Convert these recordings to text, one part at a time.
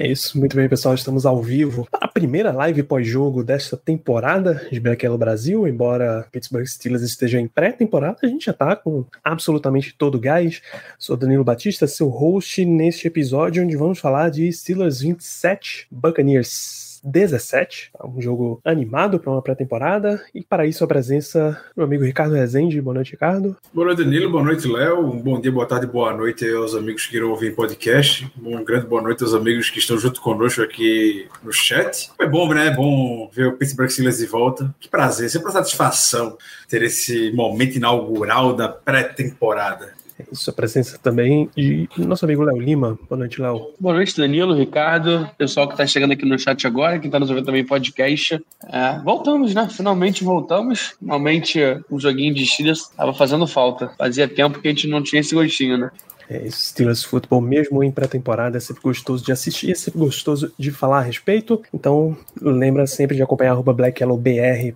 É isso, muito bem, pessoal. Estamos ao vivo para a primeira live pós-jogo desta temporada de Yellow Brasil. Embora Pittsburgh Steelers esteja em pré-temporada, a gente já tá com absolutamente todo o gás. Sou Danilo Batista, seu host neste episódio, onde vamos falar de Steelers 27, Buccaneers 17, tá? um jogo animado para uma pré-temporada. E para isso, a presença do amigo Ricardo Rezende. Boa noite, Ricardo. Boa noite, Danilo. Boa noite, Léo. Um bom dia, boa tarde, boa noite aos amigos que irão ouvir podcast. Um grande boa noite aos amigos que estão junto conosco aqui no chat. É bom, né? É bom ver o Pittsburgh Steelers de volta. Que prazer, sempre uma satisfação ter esse momento inaugural da pré-temporada. É isso, a presença também de nosso amigo Léo Lima. Boa noite, Léo. Boa noite, Danilo, Ricardo, pessoal que está chegando aqui no chat agora, quem está nos ouvindo também podcast. É, voltamos, né? Finalmente voltamos. Finalmente um joguinho de Steelers estava fazendo falta. Fazia tempo que a gente não tinha esse gostinho, né? É, Steelers Football, mesmo em pré-temporada, é sempre gostoso de assistir, é sempre gostoso de falar a respeito. Então, lembra sempre de acompanhar arroba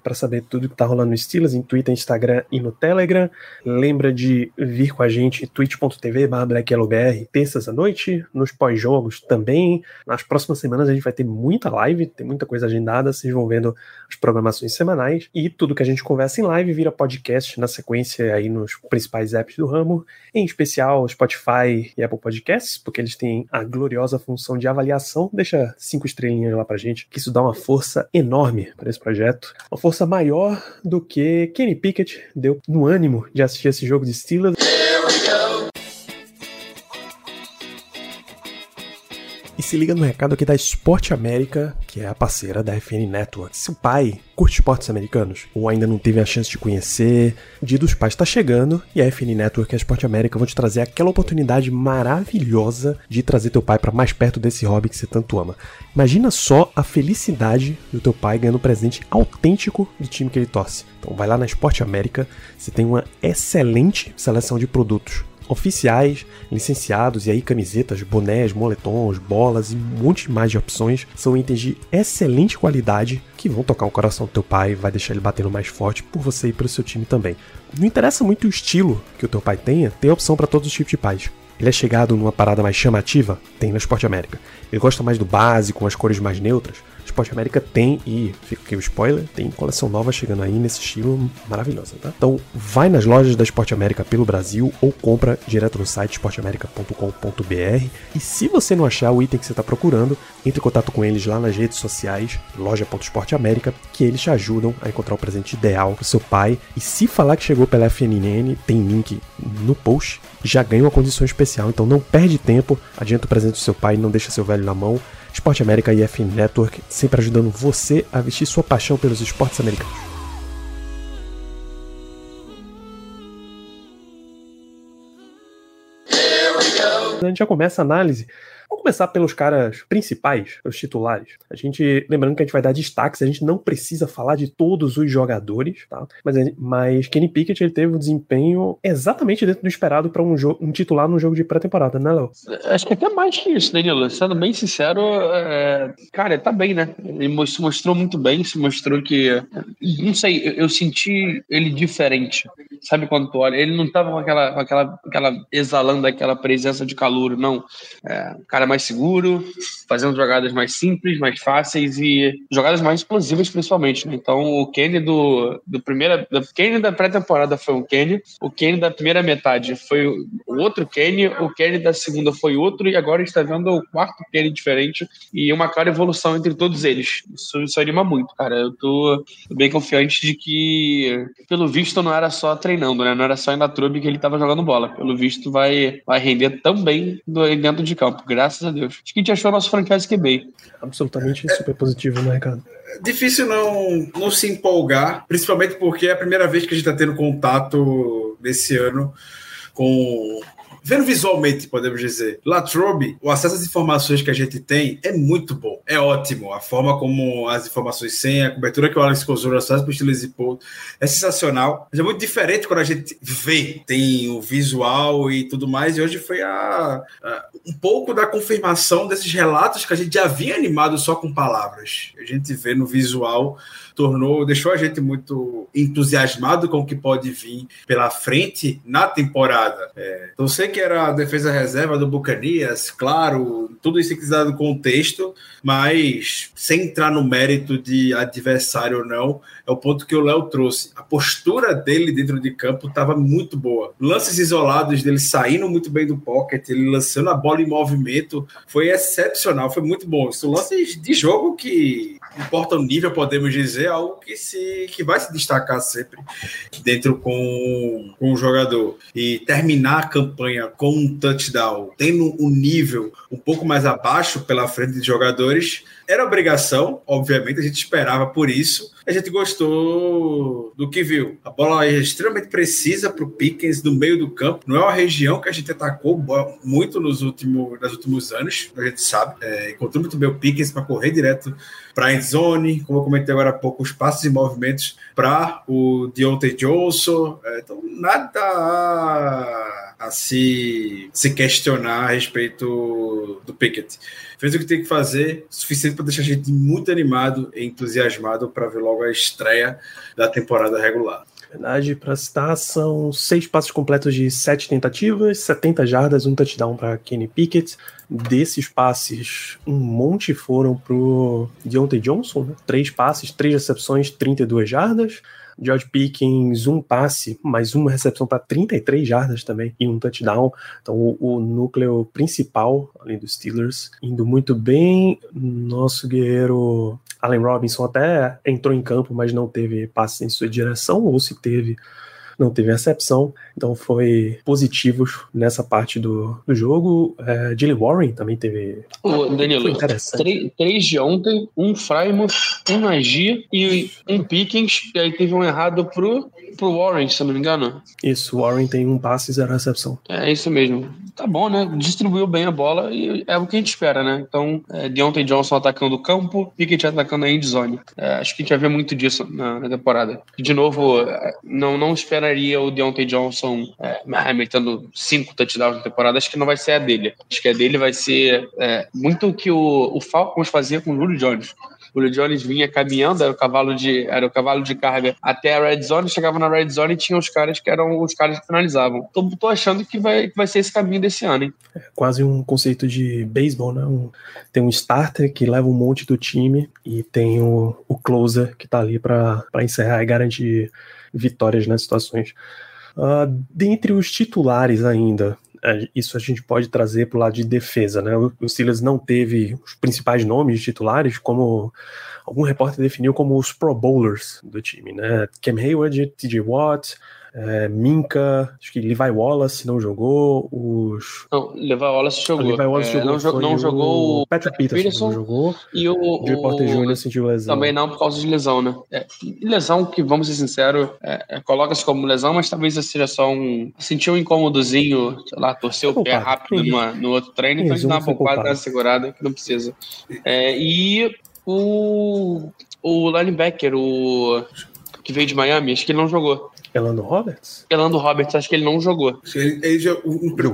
para saber tudo que tá rolando no Steelers, em Twitter, Instagram e no Telegram. Lembra de vir com a gente twitch.tv BlackYellowBR, terças à noite, nos pós-jogos também. Nas próximas semanas a gente vai ter muita live, tem muita coisa agendada, vocês vão vendo as programações semanais. E tudo que a gente conversa em live vira podcast na sequência aí nos principais apps do ramo, em especial Spotify Spotify e Apple Podcasts, porque eles têm a gloriosa função de avaliação. Deixa cinco estrelinhas lá pra gente, que isso dá uma força enorme para esse projeto. Uma força maior do que Kenny Pickett deu no ânimo de assistir esse jogo de Steelers. E se liga no recado aqui da Esporte América, que é a parceira da FN Network. Se o pai curte esportes americanos ou ainda não teve a chance de conhecer, o Dia dos Pais está chegando e a FN Network e a Esporte América vão te trazer aquela oportunidade maravilhosa de trazer teu pai para mais perto desse hobby que você tanto ama. Imagina só a felicidade do teu pai ganhando um presente autêntico do time que ele torce. Então vai lá na Esporte América, você tem uma excelente seleção de produtos oficiais, licenciados, e aí camisetas, bonés, moletons, bolas e um monte mais de opções. São itens de excelente qualidade que vão tocar o coração do teu pai, vai deixar ele batendo mais forte por você e pelo seu time também. Não interessa muito o estilo que o teu pai tenha, tem opção para todos os tipos de pais. Ele é chegado numa parada mais chamativa? Tem na Esporte América. Ele gosta mais do básico, com as cores mais neutras? Esporte América tem, e fica aqui o spoiler, tem coleção nova chegando aí nesse estilo maravilhosa, tá? Então vai nas lojas da Esporte América pelo Brasil ou compra direto no site esporteamerica.com.br e se você não achar o item que você está procurando, entre em contato com eles lá nas redes sociais, loja.esporteamerica, que eles te ajudam a encontrar o presente ideal pro seu pai. E se falar que chegou pela FNN, tem link no post, já ganha uma condição especial, então não perde tempo, adianta o presente do seu pai, não deixa seu velho na mão. Esporte América e FN Network, sempre ajudando você a vestir sua paixão pelos esportes americanos. A gente já começa a análise. Vamos começar pelos caras principais, os titulares. A gente, lembrando que a gente vai dar destaques, a gente não precisa falar de todos os jogadores, tá? Mas, mas Kenny Pickett ele teve um desempenho exatamente dentro do esperado para um, um titular num jogo de pré-temporada, né, Léo? Acho que até mais que isso, Danilo. Sendo bem sincero, é... cara, tá bem, né? Ele se mostrou muito bem, se mostrou que. Não sei, eu, eu senti ele diferente. Sabe quando tu olha? Ele não tava com aquela, com aquela, aquela exalando aquela presença de calor, não. É, cara mais seguro, fazendo jogadas mais simples, mais fáceis e jogadas mais explosivas, principalmente. Né? Então, o Kenny do, do primeira, do Kenny da pré-temporada foi um Kenny, o Kenny da primeira metade foi o outro Kenny, o Kenny da segunda foi outro e agora está vendo o quarto Kenny diferente e uma clara evolução entre todos eles. Isso, isso anima muito, cara. Eu tô bem confiante de que, pelo visto, não era só treinando, né? Não era só em Latrobe que ele estava jogando bola. Pelo visto, vai, vai render também dentro de campo, graças a Deus. Acho que a gente achou nosso franchise QB. Absolutamente super positivo, né, Ricardo? Difícil não, não se empolgar, principalmente porque é a primeira vez que a gente está tendo contato nesse ano com Vendo visualmente, podemos dizer, Latrobe, o acesso às informações que a gente tem é muito bom, é ótimo. A forma como as informações sem a cobertura que o Alex Kozora faz para o e Paul é sensacional. Mas é muito diferente quando a gente vê, tem o visual e tudo mais. E hoje foi a, a, um pouco da confirmação desses relatos que a gente já havia animado só com palavras. A gente vê no visual tornou, deixou a gente muito entusiasmado com o que pode vir pela frente na temporada. É, então, sei que era a defesa reserva do Bucanias, claro, tudo isso que do contexto, mas sem entrar no mérito de adversário ou não, é o ponto que o Léo trouxe. A postura dele dentro de campo estava muito boa. Lances isolados dele saindo muito bem do pocket, ele lançando a bola em movimento, foi excepcional, foi muito bom. São lances de jogo que importa o nível, podemos dizer, algo que, se, que vai se destacar sempre dentro com, com o jogador. E terminar a campanha com um touchdown, tendo um nível um pouco mais abaixo pela frente de jogadores, era obrigação, obviamente, a gente esperava por isso. A gente gostou do que viu. A bola é extremamente precisa para o Pickens no meio do campo. Não é uma região que a gente atacou muito nos últimos, nos últimos anos, a gente sabe. É, encontrou muito bem o Pickens para correr direto para a endzone, como eu comentei agora há pouco, os passos e movimentos para o Deontay Johnson. É, então, nada a, se, se questionar a respeito do Pickett. Fez o que tem que fazer, suficiente para deixar a gente muito animado e entusiasmado para ver logo a estreia da temporada regular. Verdade, para citar, são seis passos completos de sete tentativas, 70 jardas, um touchdown para Kenny Pickett. Desses passes, um monte foram pro Deontay Johnson, né? três passes, três recepções, 32 jardas. George Pickens, um passe, mais uma recepção para 33 jardas também e um touchdown. Então, o, o, núcleo principal, além dos Steelers, indo muito bem. Nosso guerreiro Allen Robinson até entrou em campo, mas não teve passe em sua direção, ou se teve, não teve recepção, então foi positivo nessa parte do, do jogo. É, Jalen Warren também teve. O Danilo, três de ontem, um Frymouth, um Nagy e um Pickens, e aí teve um errado pro, pro Warren, se não me engano. Isso, Warren tem um passe e zero recepção. É isso mesmo. Tá bom, né? Distribuiu bem a bola e é o que a gente espera, né? Então, é, Deontay Johnson atacando o campo, Pickett atacando a endzone. É, acho que a gente vai ver muito disso na, na temporada. De novo, é, não, não esperaria o Deontay Johnson é, metendo cinco touchdowns na temporada. Acho que não vai ser a dele. Acho que a dele vai ser é, muito o que o, o Falcons fazia com o Julio Jones. O Jones vinha caminhando, era o cavalo de, era o cavalo de carga até a red zone, chegava na red zone e tinha os caras que eram os caras que finalizavam. Tô, tô achando que vai, que vai ser esse caminho desse ano, hein? É quase um conceito de beisebol, né? Um, tem um starter que leva um monte do time e tem o, o closer que tá ali para encerrar e garantir vitórias nas situações. Uh, dentre os titulares ainda, isso a gente pode trazer para o lado de defesa, né? O Steelers não teve os principais nomes titulares, como algum repórter definiu como os Pro Bowlers do time, né? Cam Hayward, TJ Watt, é, Minka, acho que Levi Wallace não jogou, os... Não, Levi Wallace jogou. Levi Wallace é, jogou, não, jo não jogou o Patrick Peterson, Peterson não jogou, e o, o Porter Jr. sentiu lesão. Também não por causa de lesão, né? É, lesão que, vamos ser sinceros, é, é, coloca-se como lesão, mas talvez seja só um... sentiu um incômodozinho, sei lá, torceu o pé rápido numa, no outro treino, então a gente dá uma poupada, uma segurada que não precisa. É, e o, o linebacker, o que veio de Miami, acho que ele não jogou. Elando Roberts? Elando Roberts, acho que ele não jogou. Ele, ele já,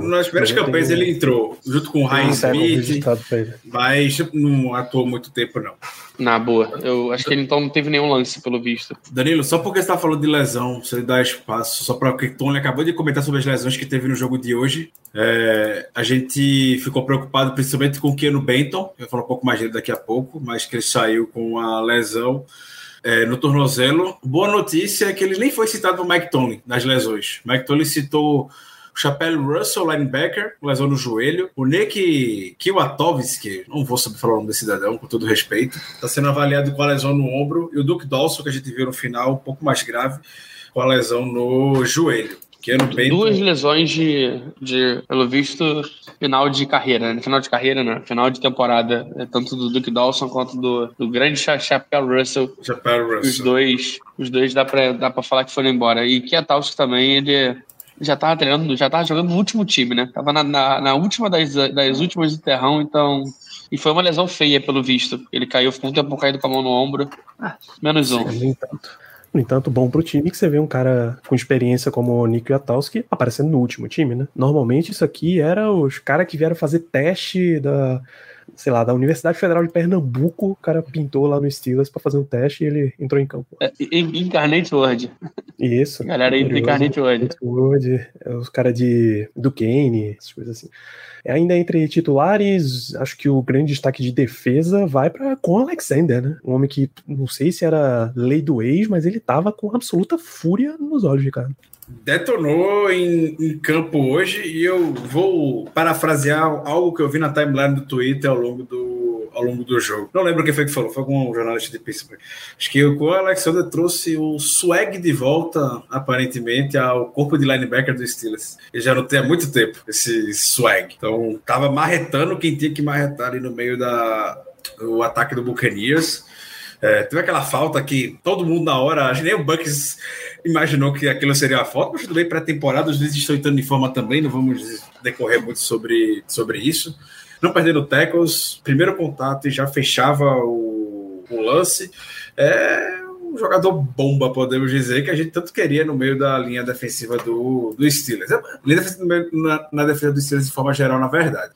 nas primeiras campanhas ele entrou, junto com o Ryan Smith, mas não atuou muito tempo, não. Na boa. Eu acho que ele então não teve nenhum lance, pelo visto. Danilo, só porque você está falando de lesão, você dá espaço, só para o que Tony acabou de comentar sobre as lesões que teve no jogo de hoje. É, a gente ficou preocupado principalmente com o Keanu Benton, eu vou falar um pouco mais dele daqui a pouco, mas que ele saiu com a lesão é, no tornozelo. Boa notícia é que ele nem foi citado por Mike Tony nas lesões. Mike Tony citou o Chapelle Russell, linebacker, lesão no joelho. O Nick Kiwatovski, não vou saber falar o nome desse cidadão, com todo respeito, está sendo avaliado com a lesão no ombro. E o Duke Dawson, que a gente viu no final, um pouco mais grave, com a lesão no joelho. Benton. Duas lesões de, de, pelo visto, final de carreira, né? Final de carreira, né? Final de temporada, né? tanto do Duke Dawson quanto do, do grande Chapéu Russell. Chapéu Russell. Os dois, os dois dá pra, dá pra falar que foram embora. E Kiatowski também, ele já tava treinando, já tava jogando no último time, né? Tava na, na, na última das, das últimas do terrão, então. E foi uma lesão feia, pelo visto. Ele caiu, ficou um tempo caído com a mão no ombro. Ah, menos um. No entanto, no entanto, bom pro time que você vê um cara com experiência como o Nick Yatowski aparecendo no último time, né? Normalmente isso aqui era os caras que vieram fazer teste da, sei lá, da Universidade Federal de Pernambuco, o cara pintou lá no Steelers para fazer um teste e ele entrou em campo. É, Incarnate Word. Isso. Galera aí do Incarnate Word. Word, é os caras de do Kane, essas coisas assim. Ainda entre titulares, acho que o grande destaque de defesa vai para com Alexander, né? Um homem que não sei se era lei do ex, mas ele tava com absoluta fúria nos olhos de cara detonou em, em, campo hoje e eu vou parafrasear algo que eu vi na timeline do Twitter ao longo do, ao longo do jogo. Não lembro quem foi que falou, foi algum jornalista de Pittsburgh. Acho que o Alexander trouxe o swag de volta, aparentemente, ao corpo de linebacker do Steelers. Ele já não tem há muito tempo esse swag. Então, tava marretando quem tinha que marretar ali no meio da o ataque do Buccaneers. É, teve aquela falta que todo mundo na hora, nem o Bucks imaginou que aquilo seria a falta, mas tudo bem, pré-temporada, os vezes estão entrando em forma também, não vamos decorrer muito sobre, sobre isso. Não perdendo tackles, primeiro contato e já fechava o, o lance. É um jogador bomba, podemos dizer, que a gente tanto queria no meio da linha defensiva do, do Steelers. É, na, na defesa do Steelers de forma geral, na verdade.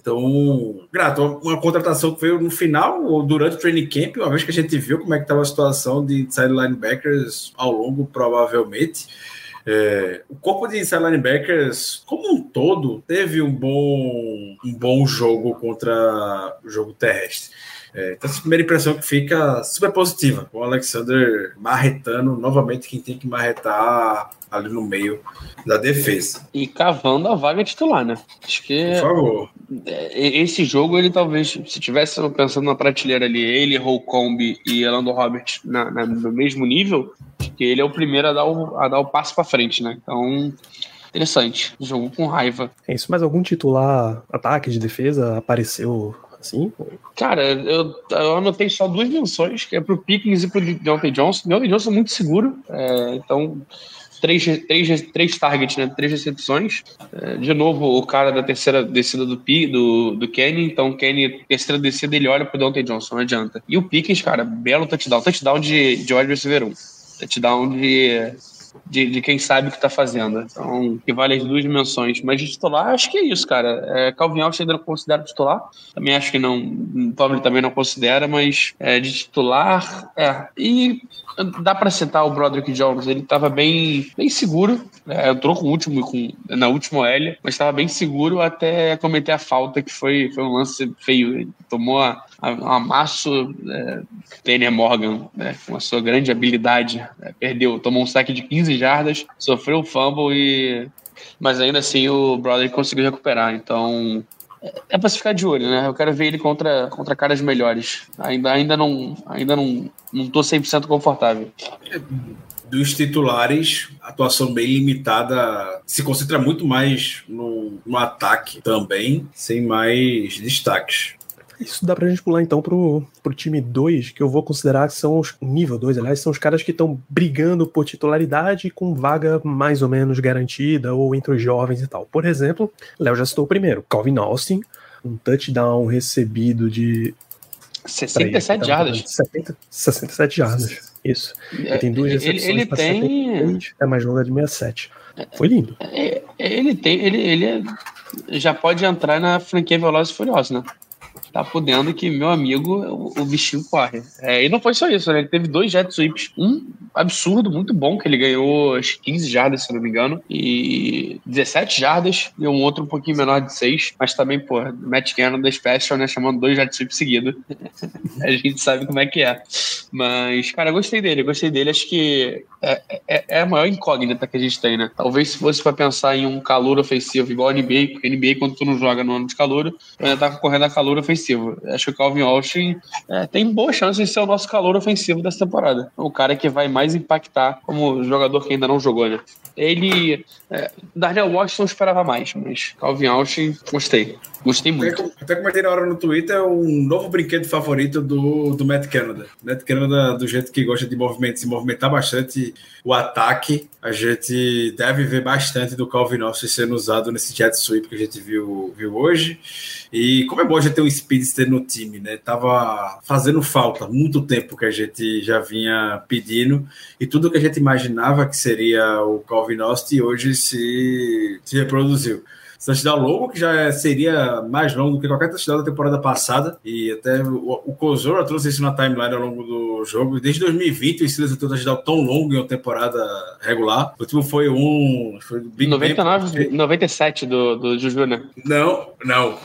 Então, grato, uma contratação que veio no final ou durante o training camp, uma vez que a gente viu como é que estava a situação de inside linebackers ao longo, provavelmente. É, o corpo de inside linebackers, como um todo, teve um bom, um bom jogo contra o jogo terrestre. É, então, essa primeira impressão que fica super positiva. O Alexander marretando novamente quem tem que marretar ali no meio da defesa. E cavando a vaga titular, né? Acho que. Por favor. É, esse jogo, ele talvez, se tivesse pensando na prateleira ali, ele, Holcomb e Elando Roberts na, na, no mesmo nível, acho que ele é o primeiro a dar o, a dar o passo para frente, né? Então. Interessante. Jogo com raiva. É isso, mas algum titular ataque de defesa apareceu assim? Cara, eu, eu anotei só duas menções, que é pro Pickens e pro Deontay Johnson. Deontay Johnson é muito seguro, é, então três, três, três targets, né? Três recepções. É, de novo, o cara da terceira descida do, P, do, do Kenny, então Kenny, terceira descida, ele olha pro Deontay Johnson, não adianta. E o Pickens, cara, belo touchdown. Touchdown de, de wide receiver 1. Touchdown de de, de, quem sabe o que está fazendo. Então, que vale as duas dimensões. Mas de titular, acho que é isso, cara. É, Calvin Austin ainda não considera titular. Também acho que não. O Tomlin também não considera, mas é, de titular, é. E dá para citar o Broderick Jones. Ele estava bem, bem seguro. É, entrou com o último, com, na última L, mas estava bem seguro até cometer a falta, que foi, foi um lance feio. Ele tomou a amasso é, Tanner Morgan, né, com a sua grande habilidade, né, perdeu, tomou um saque de 15 jardas, sofreu o fumble e mas ainda assim o Brother conseguiu recuperar, então é, é para se ficar de olho, né? Eu quero ver ele contra, contra caras melhores. Ainda, ainda não ainda não, não tô 100% confortável. Dos titulares, atuação bem limitada, se concentra muito mais no, no ataque também, sem mais destaques. Isso dá pra gente pular então pro, pro time 2, que eu vou considerar que são os. Nível 2, aliás, são os caras que estão brigando por titularidade com vaga mais ou menos garantida ou entre os jovens e tal. Por exemplo, Léo já citou o primeiro, Calvin Austin, um touchdown recebido de. 67 jardas. 70, 67 jardas. Isso. Ele tem duas recepções ele, ele tem 73, é mais longa de 67. Foi lindo. É, ele tem, ele, ele é, já pode entrar na franquia Velozes e Furiosos, né? Tá podendo que meu amigo, o, o bichinho corre. É, e não foi só isso, né? Ele teve dois jet sweeps. Um absurdo, muito bom, que ele ganhou as 15 jardas, se não me engano, e 17 jardas, e um outro um pouquinho menor de 6, mas também, pô, Matt Cannon da Special, né? Chamando dois jet sweeps seguidos. a gente sabe como é que é. Mas, cara, eu gostei dele, eu gostei dele. Acho que é, é, é, a maior incógnita que a gente tem, né? Talvez se fosse para pensar em um calor ofensivo igual a NBA, porque NBA, quando tu não joga no ano de calor, ainda tá correndo a calor ofensivo ofensivo. Acho que o Calvin Austin é, tem boa chance de ser o nosso calor ofensivo dessa temporada. O cara que vai mais impactar como jogador que ainda não jogou, né? Ele. É, Darnell Washington esperava mais, mas Calvin Austin, gostei. Gostei muito. Até, até comentei na hora no Twitter um novo brinquedo favorito do, do Matt Canada. Matt Canada, do jeito que gosta de movimento, se movimentar bastante o ataque, a gente deve ver bastante do Calvin Austin sendo usado nesse jet sweep que a gente viu, viu hoje. E como é bom já ter um speedster no time, né? Tava fazendo falta muito tempo que a gente já vinha pedindo e tudo que a gente imaginava que seria o Calvin Austin hoje se, se reproduziu touchdown longo, que já seria mais longo do que qualquer touchdown da temporada passada. E até o, o Kozora trouxe isso na timeline ao longo do jogo. Desde 2020, o Steelers tem um touchdown tão longo em uma temporada regular. O último foi um. Foi Big 99, ben, 97 do, do Juju, né? Não, não.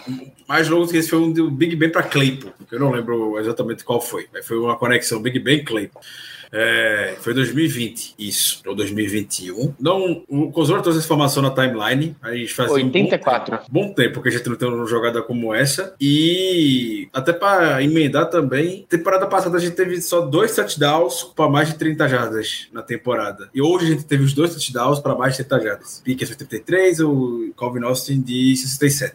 Mais longo que esse foi um do Big Ben para Claypool. Eu não lembro exatamente qual foi. Mas foi uma conexão Big Ben Claypool. É, foi 2020, isso, ou 2021. Não, o Cosor trouxe essa informação na timeline. A gente faz 84. Um bom, tempo, bom tempo que a gente não tem uma jogada como essa. E até para emendar também, temporada passada a gente teve só dois touchdowns para mais de 30 jardas na temporada. E hoje a gente teve os dois touchdowns para mais de 30 jardas. Pickens 83, o Calvin Austin de 67.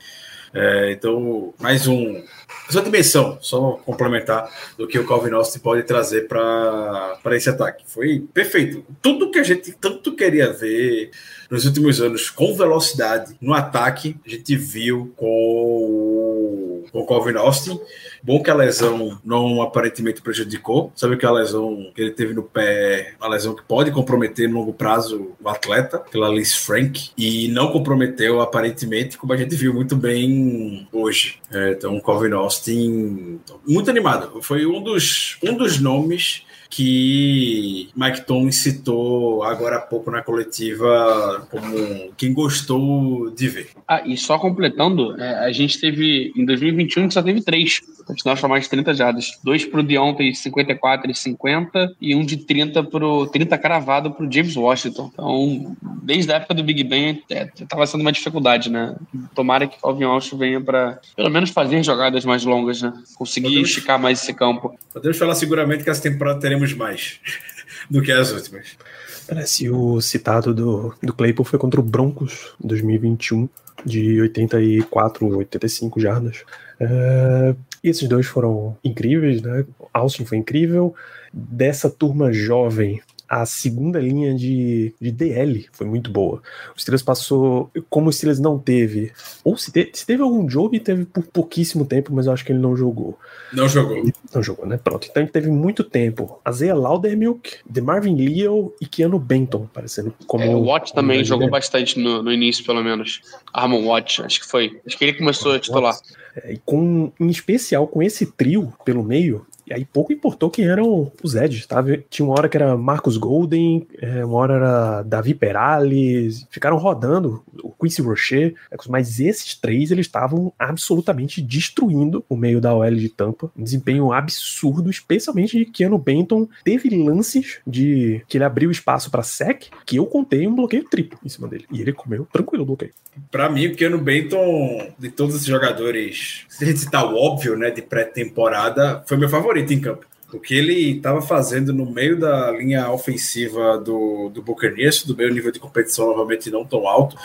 É, então, mais um. Essa dimensão, só complementar do que o Calvin Austin pode trazer para esse ataque. Foi perfeito. Tudo que a gente tanto queria ver nos últimos anos com velocidade no ataque, a gente viu com com o Calvin Austin. Bom que a lesão não aparentemente prejudicou. Sabe que a lesão que ele teve no pé, uma lesão que pode comprometer no longo prazo o atleta, pela Liz Frank, e não comprometeu aparentemente, como a gente viu muito bem hoje. É, então, Calvin Austin, muito animado. Foi um dos, um dos nomes que Mike Tomlin citou agora há pouco na coletiva como quem gostou de ver. Ah, e só completando, é, a gente teve, em 2021, a gente só teve três touchdowns para mais de 30 jardas. Dois para o Deontay, 54 e 50, e um de 30 pro 30 cravado para o James Washington. Então, desde a época do Big Ben, estava é, sendo uma dificuldade, né? Tomara que o Calvin Austin venha para, pelo menos, fazer jogadas mais longas, né? Conseguir podemos, esticar mais esse campo. Podemos falar seguramente que essa temporada teremos mais do que as últimas. Parece o citado do, do Claypool foi contra o Broncos em 2021, de 84, 85 jardas. É, esses dois foram incríveis, né? Austin foi incrível. Dessa turma jovem, a segunda linha de, de DL foi muito boa. O Steelers passou, como o Steelers não teve, ou se, te, se teve algum jogo, teve por pouquíssimo tempo, mas eu acho que ele não jogou. Não jogou. Ele não jogou, né? Pronto. Então ele teve muito tempo. Azea Laudermilk, Marvin Leo e Keanu Benton, parecendo como. É, o Watt também jogou bastante no, no início, pelo menos. Armon Watt, acho que foi. Acho que ele começou a titular. É, e com, em especial com esse trio pelo meio, e aí pouco importou quem eram os Edges, tá? Tinha uma hora que era Marcus Golden, é, uma hora era Davi Perales, ficaram rodando o Quincy Rocher, mas esses três eles estavam absolutamente destruindo o meio da OL de Tampa, um desempenho absurdo, especialmente de Keanu Benton, teve lances de que ele abriu espaço para sec, que eu contei um bloqueio triplo em cima dele, e ele comeu tranquilo o bloqueio. Para mim, o Keanu Benton, de todos os jogadores, se a gente citar o óbvio, né, de pré-temporada, foi meu favorito em campo. O que ele estava fazendo no meio da linha ofensiva do, do Buccaneers, do meio nível de competição novamente não tão alto,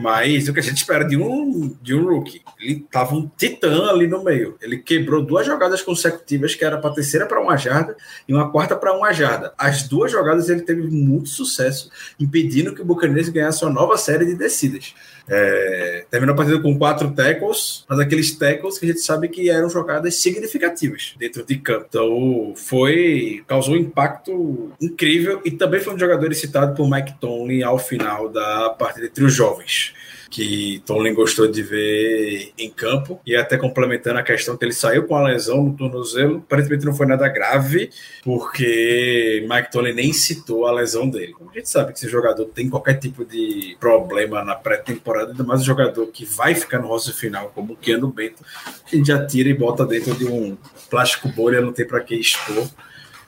mas o que a gente espera de um, de um rookie. Ele estava um titã ali no meio. Ele quebrou duas jogadas consecutivas, que era para terceira para uma jarda e uma quarta para uma jarda. As duas jogadas ele teve muito sucesso, impedindo que o Buccaneers ganhasse uma nova série de descidas. É, terminou a partida com quatro tackles, mas aqueles tackles que a gente sabe que eram jogadas significativas dentro de campo. Então, foi causou um impacto incrível e também foi um jogador citado por Mike Tomlin ao final da partida entre os jovens que Tomlin gostou de ver em campo. E até complementando a questão que ele saiu com a lesão no tornozelo, aparentemente não foi nada grave, porque Mike Tomlin nem citou a lesão dele. A gente sabe que esse jogador tem qualquer tipo de problema na pré-temporada, ainda mais um jogador que vai ficar no rosto final, como o Keanu Bento, a gente já tira e bota dentro de um plástico bolha, não tem para que expor.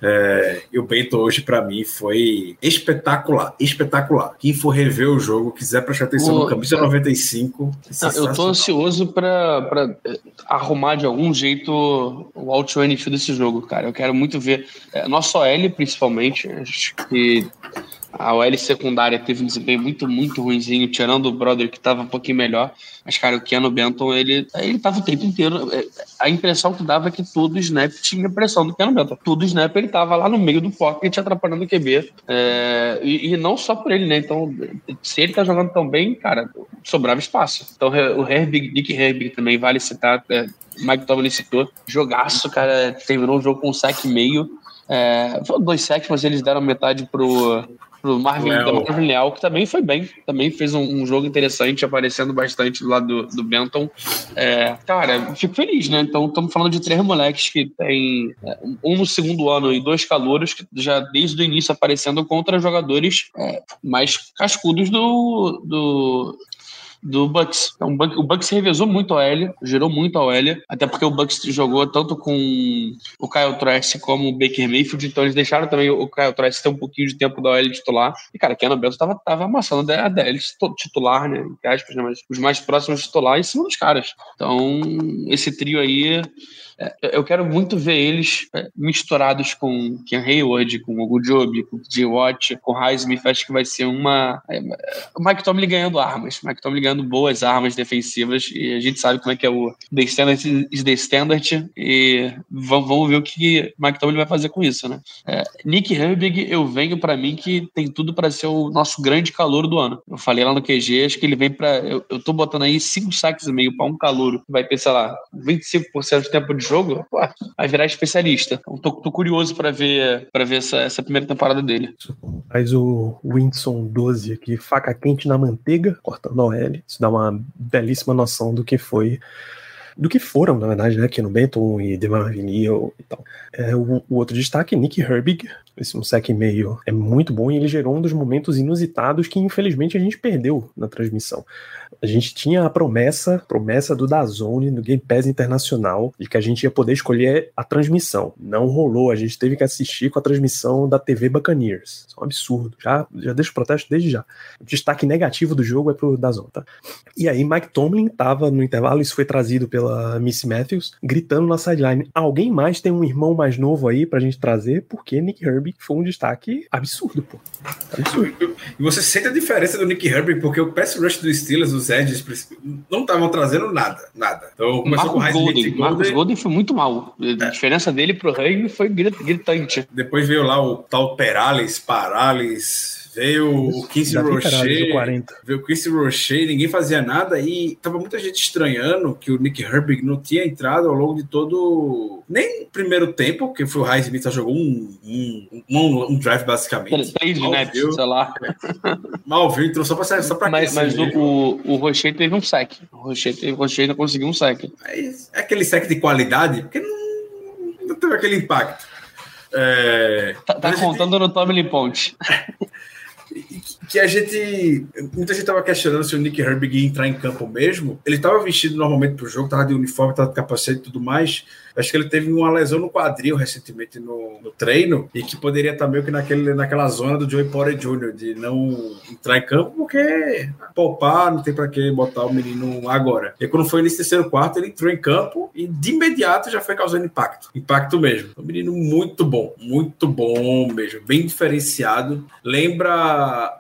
É, e o Bento hoje, para mim, foi espetacular. Espetacular. Quem for rever o jogo, quiser prestar atenção o... no Camisa 95. Não, eu tô ansioso para arrumar de algum jeito o out desse jogo, cara. Eu quero muito ver. É, nosso OL, principalmente, acho que a OL secundária teve um desempenho muito, muito ruimzinho, tirando o brother que estava um pouquinho melhor. Mas, cara, o Keanu Benton, ele, ele tava o tempo inteiro. É, a impressão que dava é que todo snap tinha pressão do Keanu Benton. Todo snap ele tava lá no meio do pocket atrapalhando o QB. É, e, e, não só por ele, né? Então, se ele tá jogando tão bem, cara, sobrava espaço. Então, o Herbig, Nick Herbig também vale citar. É, Mike Tomlin citou. Jogaço, cara. Terminou o jogo com um saque meio. É, dois sacks, mas eles deram metade pro, pro Marvin, Leal. Marvin Leal, que também foi bem, também fez um, um, jogo interessante, aparecendo bastante do lado do, do Benton. É, cara, fico feliz, né? Então, estamos falando de três moleques que tem é, um no segundo ano e dois calouros que já desde o início aparecendo contra jogadores é, mais cascudos do, do, do Bucks. Então, o Bucks revezou muito a L, gerou muito a L, até porque o Bucks jogou tanto com o Kyle Trask como o Baker Mayfield, então eles deixaram também o Kyle Trask ter um pouquinho de tempo da OL titular. E, cara, Keanu Bento tava, tava amassando a DL titular, né? Entre aspas, né? Mas os mais próximos titular em cima dos caras. Então, esse trio aí eu quero muito ver eles é, misturados com Ken Hayward, com o Job, com o. Watt, com Highsmith. Acho que vai ser uma. É, o Mike Tomlin ganhando armas, o Mike Tomlin ganhando boas armas defensivas. E a gente sabe como é que é o The Standard is the Standard. E vamos ver o que o Mike Tomlin vai fazer com isso, né? É, Nick Herbig, eu venho para mim que tem tudo para ser o nosso grande calor do ano. Eu falei lá no QG, acho que ele vem para. Eu, eu tô botando aí cinco saques e meio para um calor que vai ter, sei lá, 25% de tempo de jogo, pô, vai virar especialista. Então, tô, tô curioso para ver para ver essa, essa primeira temporada dele. Faz o Winson 12 aqui, faca quente na manteiga, cortando o L. Isso dá uma belíssima noção do que foi do que foram, na verdade, né, aqui no Benton e Demar Vinil e tal. É, o, o, outro destaque, Nick Herbig, esse um sec meio é muito bom e ele gerou um dos momentos inusitados que infelizmente a gente perdeu na transmissão a gente tinha a promessa, promessa do Dazone no Game Pass Internacional, de que a gente ia poder escolher a transmissão. Não rolou, a gente teve que assistir com a transmissão da TV Buccaneers. Isso é um absurdo. Já, já deixo o protesto desde já. O destaque negativo do jogo é pro Dazone, tá? E aí Mike Tomlin tava no intervalo, isso foi trazido pela Miss Matthews, gritando na sideline: alguém mais tem um irmão mais novo aí pra gente trazer? Porque Nick Herbie foi um destaque absurdo, pô. Absurdo. E você sente a diferença do Nick Herbie, porque o pass rush do Steelers, os Edges não estavam trazendo nada, nada. Então começou Marcos com o Golden. Marcos Golden foi muito mal. A é. diferença dele pro Rugby foi gritante. Depois veio lá o tal Perales, Parales, Veio o Quincy Rocher. Veio o Quincy Rocher, ninguém fazia nada e tava muita gente estranhando que o Nick Herbig não tinha entrado ao longo de todo. Nem primeiro tempo, porque foi o High Smith só jogou um, um, um, um drive basicamente. Três snaps, sei lá. Mal viu, entrou só pra, só pra Mas, mas o, o Rocher teve um sec. O Rocher, teve, o Rocher ainda conseguiu um sec. É, é aquele sec de qualidade, porque não, não teve aquele impacto. É, tá, tá contando gente... no Tommy Ponte. league. Que a gente. Muita gente tava questionando se o Nick Herbig ia entrar em campo mesmo. Ele tava vestido normalmente pro jogo, tava de uniforme, tava de capacete e tudo mais. Acho que ele teve uma lesão no quadril recentemente no, no treino e que poderia estar meio que naquele, naquela zona do Joey Porter Jr. de não entrar em campo porque poupar, não tem para que botar o menino agora. E quando foi nesse terceiro quarto, ele entrou em campo e de imediato já foi causando impacto. Impacto mesmo. Um menino muito bom, muito bom mesmo, bem diferenciado. Lembra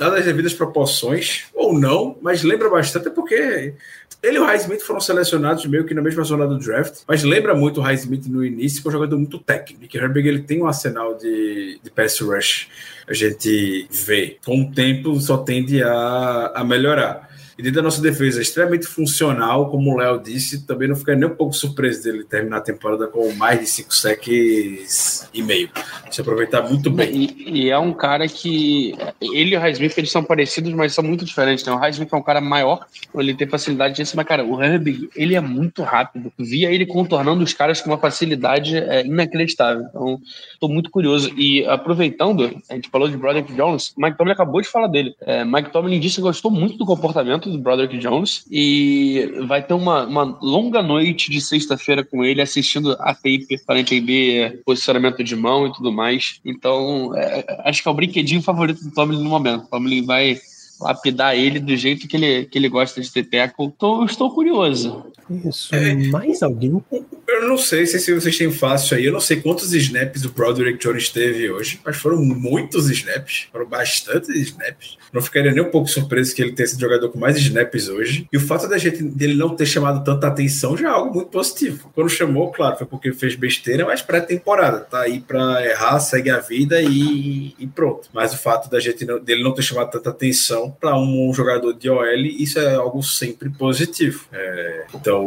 dadas as devidas proporções, ou não, mas lembra bastante, porque ele e o Highsmith foram selecionados meio que na mesma zona do draft, mas lembra muito o Highsmith no início, que é um jogador muito técnico. Nick Herbig ele tem um arsenal de, de pass rush. A gente vê. Com o tempo só tende a, a melhorar. E dentro da nossa defesa é extremamente funcional, como o Léo disse, também não fica nem um pouco surpreso dele terminar a temporada com mais de 5 secs e meio. Se aproveitar muito bem. E, e, é um cara que. Ele e o Highsmith eles são parecidos, mas são muito diferentes. Né? O Highsmith é um cara maior, ele tem facilidade de mas, cara, o Herbig, ele é muito rápido. Via ele contornando os caras com uma facilidade é, inacreditável. Então, tô muito curioso. E aproveitando, a gente falou de Broderick Jones, Mike Tomlin acabou de falar dele. É, Mike Tomlin disse que gostou muito do comportamento do Broderick Jones e vai ter uma, uma longa noite de sexta-feira com ele assistindo a tape para entender posicionamento de mão e tudo mais. Então, é, acho que é o brinquedinho favorito do Tomlin no momento. O Tomlin vai lapidar ele do jeito que ele, que ele gosta de ter tackle. Tô, estou curioso. Isso. É, mais alguém? Eu não sei se vocês têm fácil aí. Eu não sei quantos snaps o Broderick Jones teve hoje, mas foram muitos snaps. Foram bastantes snaps. Não ficaria nem um pouco surpreso que ele tenha sido jogador com mais snaps hoje. E o fato da gente, dele não ter chamado tanta atenção já é algo muito positivo. Quando chamou, claro, foi porque fez besteira, mas pré-temporada. Tá aí pra errar, segue a vida e, e pronto. Mas o fato da gente dele não ter chamado tanta atenção para um jogador de OL, isso é algo sempre positivo. É, então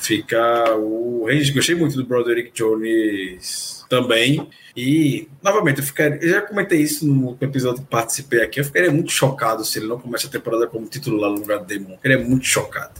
fica o Range. Gostei muito do Broderick Jones também. E, novamente, eu, ficaria, eu já comentei isso no episódio que participei aqui. Eu ficaria muito chocado se ele não começa a temporada como titular no lugar do Demon. Eu ficaria muito chocado.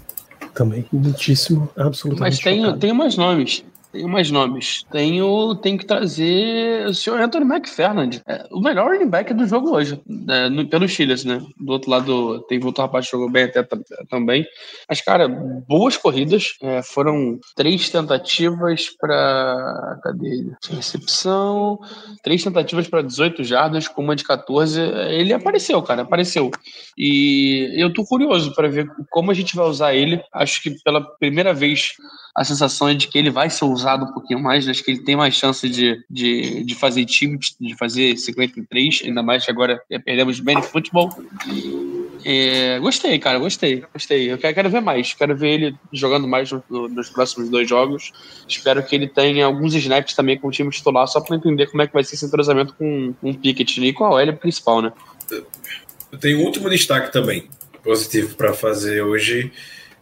Também, muitíssimo, absolutamente. Mas tem, chocado. tem mais nomes. Tem mais nomes. Tenho, tem que trazer o senhor Anthony McFarland, é, o melhor running back do jogo hoje, é, no, pelo Chiles, né? Do outro lado, tem outro rapaz que jogou bem até também. Mas, cara, boas corridas. É, foram três tentativas para. Cadê? Recepção. Três tentativas para 18 jardas, com uma de 14. Ele apareceu, cara, apareceu. E eu tô curioso para ver como a gente vai usar ele. Acho que pela primeira vez a sensação é de que ele vai ser usado um pouquinho mais, acho que ele tem mais chance de, de, de fazer time, de fazer 53, ainda mais que agora perdemos bem no futebol. É, gostei, cara, gostei, gostei. Eu quero, quero, ver mais, quero ver ele jogando mais no, no, nos próximos dois jogos. Espero que ele tenha alguns snaps também com o time titular, só para entender como é que vai ser esse entrosamento com um Pickett e qual é o principal, né? Eu tenho um último destaque também, positivo para fazer hoje,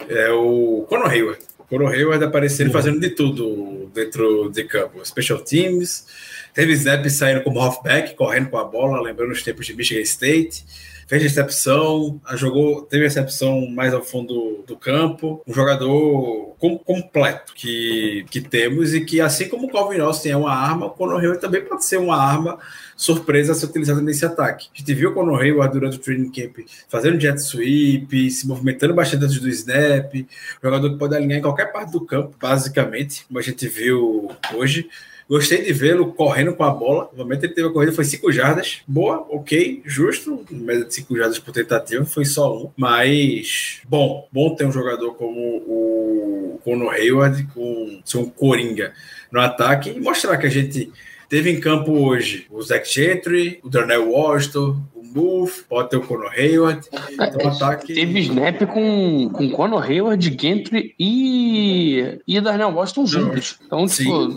é o Conor Hayward. Conor Hayward aparecendo fazendo de tudo dentro de campo. Special teams, teve snaps saindo como halfback, correndo com a bola, lembrando os tempos de Michigan State. Fez recepção, jogou, teve recepção mais ao fundo do campo. Um jogador com, completo que, que temos e que, assim como o Calvin Austin é uma arma, o Conor Hayward também pode ser uma arma surpresa a ser utilizada nesse ataque. A gente viu o Conor Hayward durante o training camp fazendo jet sweep, se movimentando bastante antes do snap, jogador que pode alinhar em qualquer parte do campo, basicamente, como a gente viu hoje. Gostei de vê-lo correndo com a bola. No momento ele teve a corrida, foi 5 jardas. Boa, ok, justo. Média de 5 jardas por tentativa, foi só um. Mas, bom, bom ter um jogador como o Conor Hayward com ser um coringa no ataque e mostrar que a gente Teve em campo hoje o Zach Gentry, o Darnell Washington, Move, pode ter o Conor Hayward. Então, ataque... Teve snap com, com Conor Hayward, Gentry e, e Darnell Washington juntos. Então, tipo,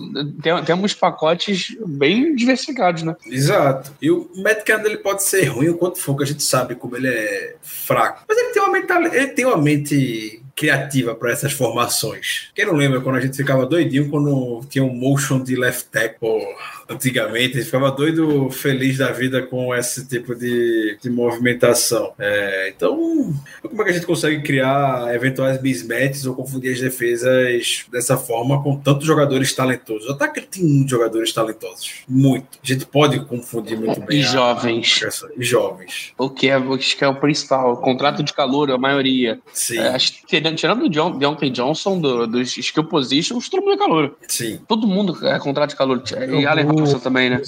tem, temos pacotes bem diversificados, né? Exato. E o Matt Canada, ele pode ser ruim o quanto for, que a gente sabe como ele é fraco. Mas ele tem uma, mental, ele tem uma mente criativa para essas formações. Quem não lembra quando a gente ficava doidinho quando tinha um motion de left tackle antigamente, a gente ficava doido, feliz da vida com esse tipo de, de movimentação. É, então, como é que a gente consegue criar eventuais mismatches ou confundir as defesas dessa forma com tantos jogadores talentosos? O ataque tem muitos jogadores talentosos, muito. A gente pode confundir muito bem. E jovens. e jovens. O que é, o que é o principal, o contrato de calor, a maioria. Sim. É, acho que tirando o John, Deontay Johnson do, dos skill positions, todo mundo é calor. Sim. Todo mundo é contrato de calor. E Allen Também, né?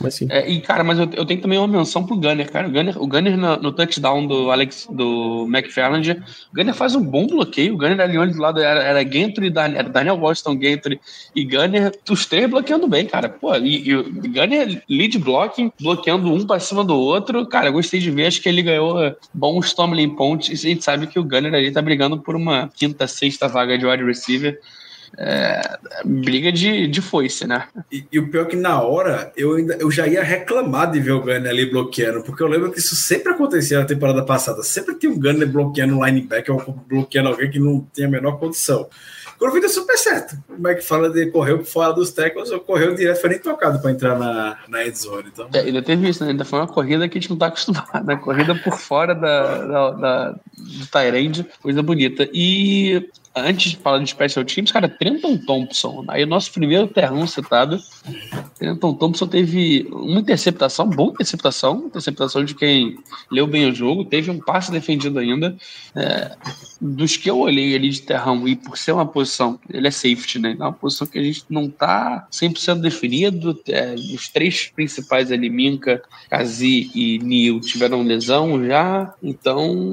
Mas sim. É, e, cara, mas eu, eu, tenho também uma menção pro Gunner, cara. O Gunner, o Gunner no, no touchdown do Alex do McFarland, o Gunner faz um bom bloqueio. O Gunner ali do lado era, era Gentry, era Daniel Washington, Gentry e Gunner, os três bloqueando bem, cara. Pô, e, e o Gunner lead blocking, bloqueando um pra cima do outro. Cara, gostei de ver, acho que ele ganhou bons tumbling pontos. E a gente sabe que o Gunner ali tá brigando por uma quinta, sexta vaga de wide receiver é, briga de, de foice, né? E, e, o pior é que na hora eu, ainda, eu já ia reclamar de ver o Gunner ali bloqueando, porque eu lembro que isso sempre acontecia na temporada passada. Sempre tinha um Gunner bloqueando um linebacker ou bloqueando alguém que não tinha a menor condição. Quando deu super certo. Como é que fala de correu fora dos tackles, ou correu direto, foi nem tocado para entrar na, na endzone. Então... É, ainda teve isso, né? Ainda foi uma corrida que a gente não tá acostumado, né? Corrida por fora da, da, da do Tyrande, coisa bonita. E antes de falar de special teams, cara, Trenton Thompson. Aí o nosso primeiro terrão citado. Trenton Thompson teve uma interceptação, boa interceptação, interceptação de quem leu bem o jogo, teve um passe defendido ainda. É, dos que eu olhei ali de terrão, e por ser uma posição, ele é safety, né? É uma posição que a gente não tá 100% definido. É, os três principais ali, Minka, Kazi e Neil, tiveram lesão já. Então,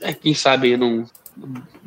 é, quem sabe não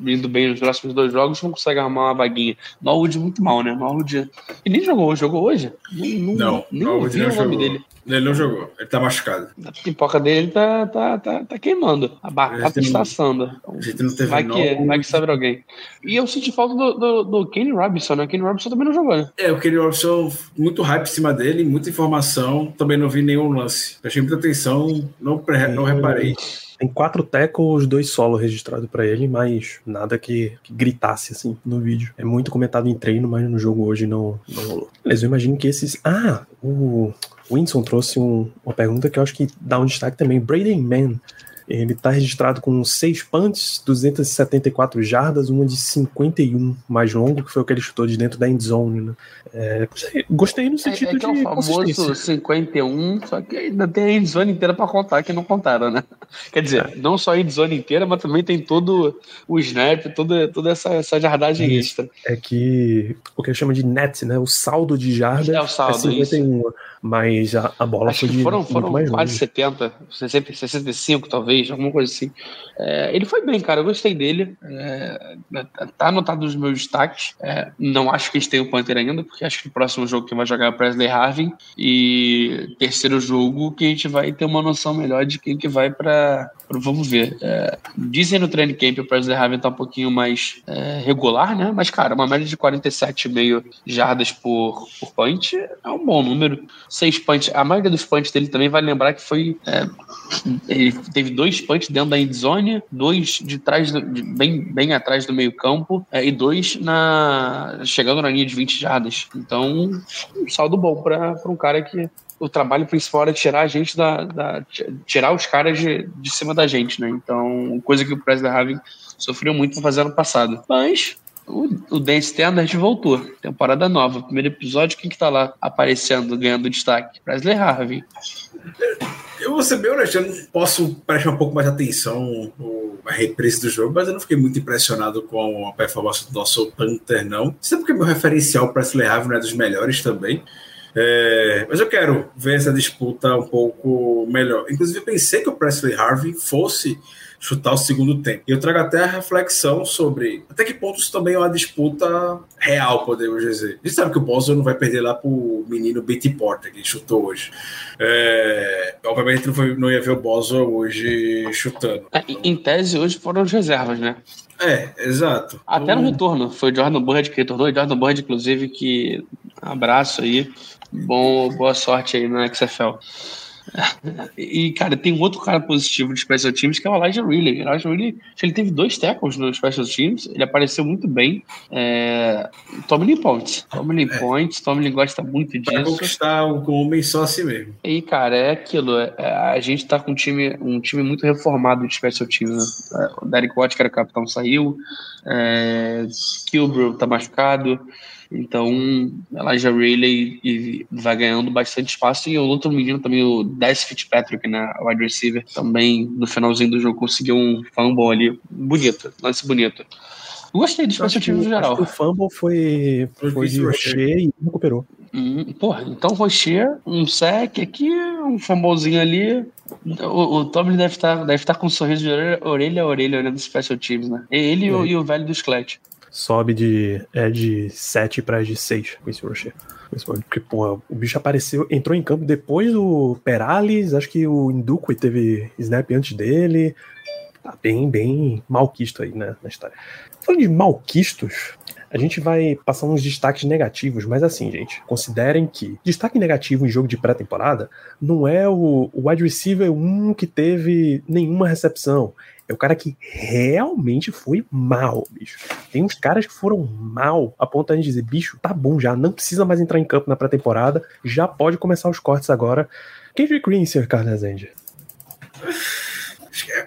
indo bem nos próximos dois jogos, não consegue arrumar uma vaguinha. Norwood muito mal, né? Norwood. Ele nem jogou hoje, jogou hoje? Não, não nem ouvi o nome jogou. dele. Ele não jogou, ele tá machucado. A pipoca dele tá, tá, tá, tá queimando. A batata está assando. A gente não teve vai, que, vai que sabe alguém. E eu senti falta do, do, do Kenny Robinson, né? Kenny Robinson também não jogou, né? É, o Kenny Robinson, muito hype em cima dele, muita informação. Também não vi nenhum lance. Prestei muita atenção, não, não reparei. Tem quatro tackles, dois solo registrados para ele, mas nada que, que, gritasse assim no vídeo. É muito comentado em treino, mas no jogo hoje não, não rolou. Mas eu imagino que esses. Ah, o Winston trouxe um, uma pergunta que eu acho que dá um destaque também. Braden Mann ele está registrado com 6 punts, 274 jardas, uma de 51 mais longo, que foi o que ele chutou de dentro da endzone. Né? É, gostei no sentido é, é que de. É o famoso 51, só que ainda tem a endzone inteira para contar, que não contaram, né? Quer dizer, é. não só a endzone inteira, mas também tem todo o snap, toda, toda essa, essa jardagem é, extra. É que o que ele chama de net, né? O saldo de jardas é, o saldo, é 51. Isso. Mas a, a bola Acho foi de. Foram, foram quase longe. 70, 60, 65 talvez, alguma coisa assim. É, ele foi bem, cara, eu gostei dele. É, tá anotado nos meus destaques. É, não acho que gente tem o Panther ainda, porque acho que o próximo jogo que vai jogar é o Presley Harvin. E terceiro jogo que a gente vai ter uma noção melhor de quem que vai para Vamos ver. É, dizem no training camp o Presley Harvin tá um pouquinho mais é, regular, né? Mas, cara, uma média de 47,5 jardas por, por punch é um bom número seis punts. A maioria dos punts dele também vai lembrar que foi. É, ele teve dois punts dentro da endzone, dois de trás, de, bem, bem atrás do meio-campo, é, e dois na chegando na linha de 20 jardas. Então, um saldo bom para um cara que o trabalho principal era tirar a gente da. da tirar os caras de, de cima da gente, né? Então, coisa que o Presley Harvin sofreu muito para fazer ano passado. Mas o, o Dan Standard voltou. Temporada nova. Primeiro episódio, quem que tá lá aparecendo, ganhando destaque? Presley Harvey. Eu vou ser bem honesto, eu não posso prestar um pouco mais atenção na reprise do jogo, mas eu não fiquei muito impressionado com a performance do nosso Panther, não. É porque meu referencial Presley Harvey não é dos melhores também. É, mas eu quero ver essa disputa um pouco melhor. Inclusive, eu pensei que o Presley Harvey fosse chutar o segundo tempo. E eu trago até a reflexão sobre até que ponto isso também é uma disputa real, podemos dizer. A gente sabe que o Boswell não vai perder lá pro menino Betty Porter, que chutou hoje. É, obviamente não, foi, não ia ver o Boswell hoje chutando. É, em tese, hoje foram as reservas, né? É, exato. Até no retorno, foi o Jordan Bird que retornou, Jordan Bird, inclusive, que abraço aí, bom, boa sorte aí na XFL. E, cara, tem um outro cara positivo de Special Teams que é o Elijah Riley. Elijah Riley, ele teve dois tackles no Special Teams, ele apareceu muito bem. É... Tomlin Points. Tomlin é. Points, Tomlin gosta muito disso. Pra conquistar o homem só assim mesmo. E, cara, é aquilo. É, a gente tá com um time, um time muito reformado de Special Teams. Né? O Derek Watt, que era capitão, saiu. É... Kilbrough tá machucado. Então, ela já Riley vai ganhando bastante espaço. E o outro menino também, o Dez Fitzpatrick, né? Wide receiver, também no finalzinho do jogo conseguiu um fumble ali bonito, lance bonito. Gostei do special teams no geral. o fumble foi, foi de Rocher e recuperou. Hum, porra, então Rocher, um sec aqui, um fumblezinho ali. O, o Tomlin deve estar, deve estar com um sorriso de orelha, orelha a orelha olhando os special teams, né? Ele é. e, o, e o velho do Sclet sobe de, é, de 7 para de 6 com esse Rocher. Porque, pô, o bicho apareceu, entrou em campo depois do Perales, acho que o Indukwe teve snap antes dele. Tá bem, bem malquisto aí né, na história. Falando de malquistos, a gente vai passar uns destaques negativos, mas assim, gente, considerem que destaque negativo em jogo de pré-temporada não é o, wide receiver 1 que teve nenhuma recepção. É o cara que realmente foi mal, bicho. Tem uns caras que foram mal a ponto de dizer, bicho, tá bom já, não precisa mais entrar em campo na pré-temporada, já pode começar os cortes agora. Kendrick Green, Sr. Carlos Rezende.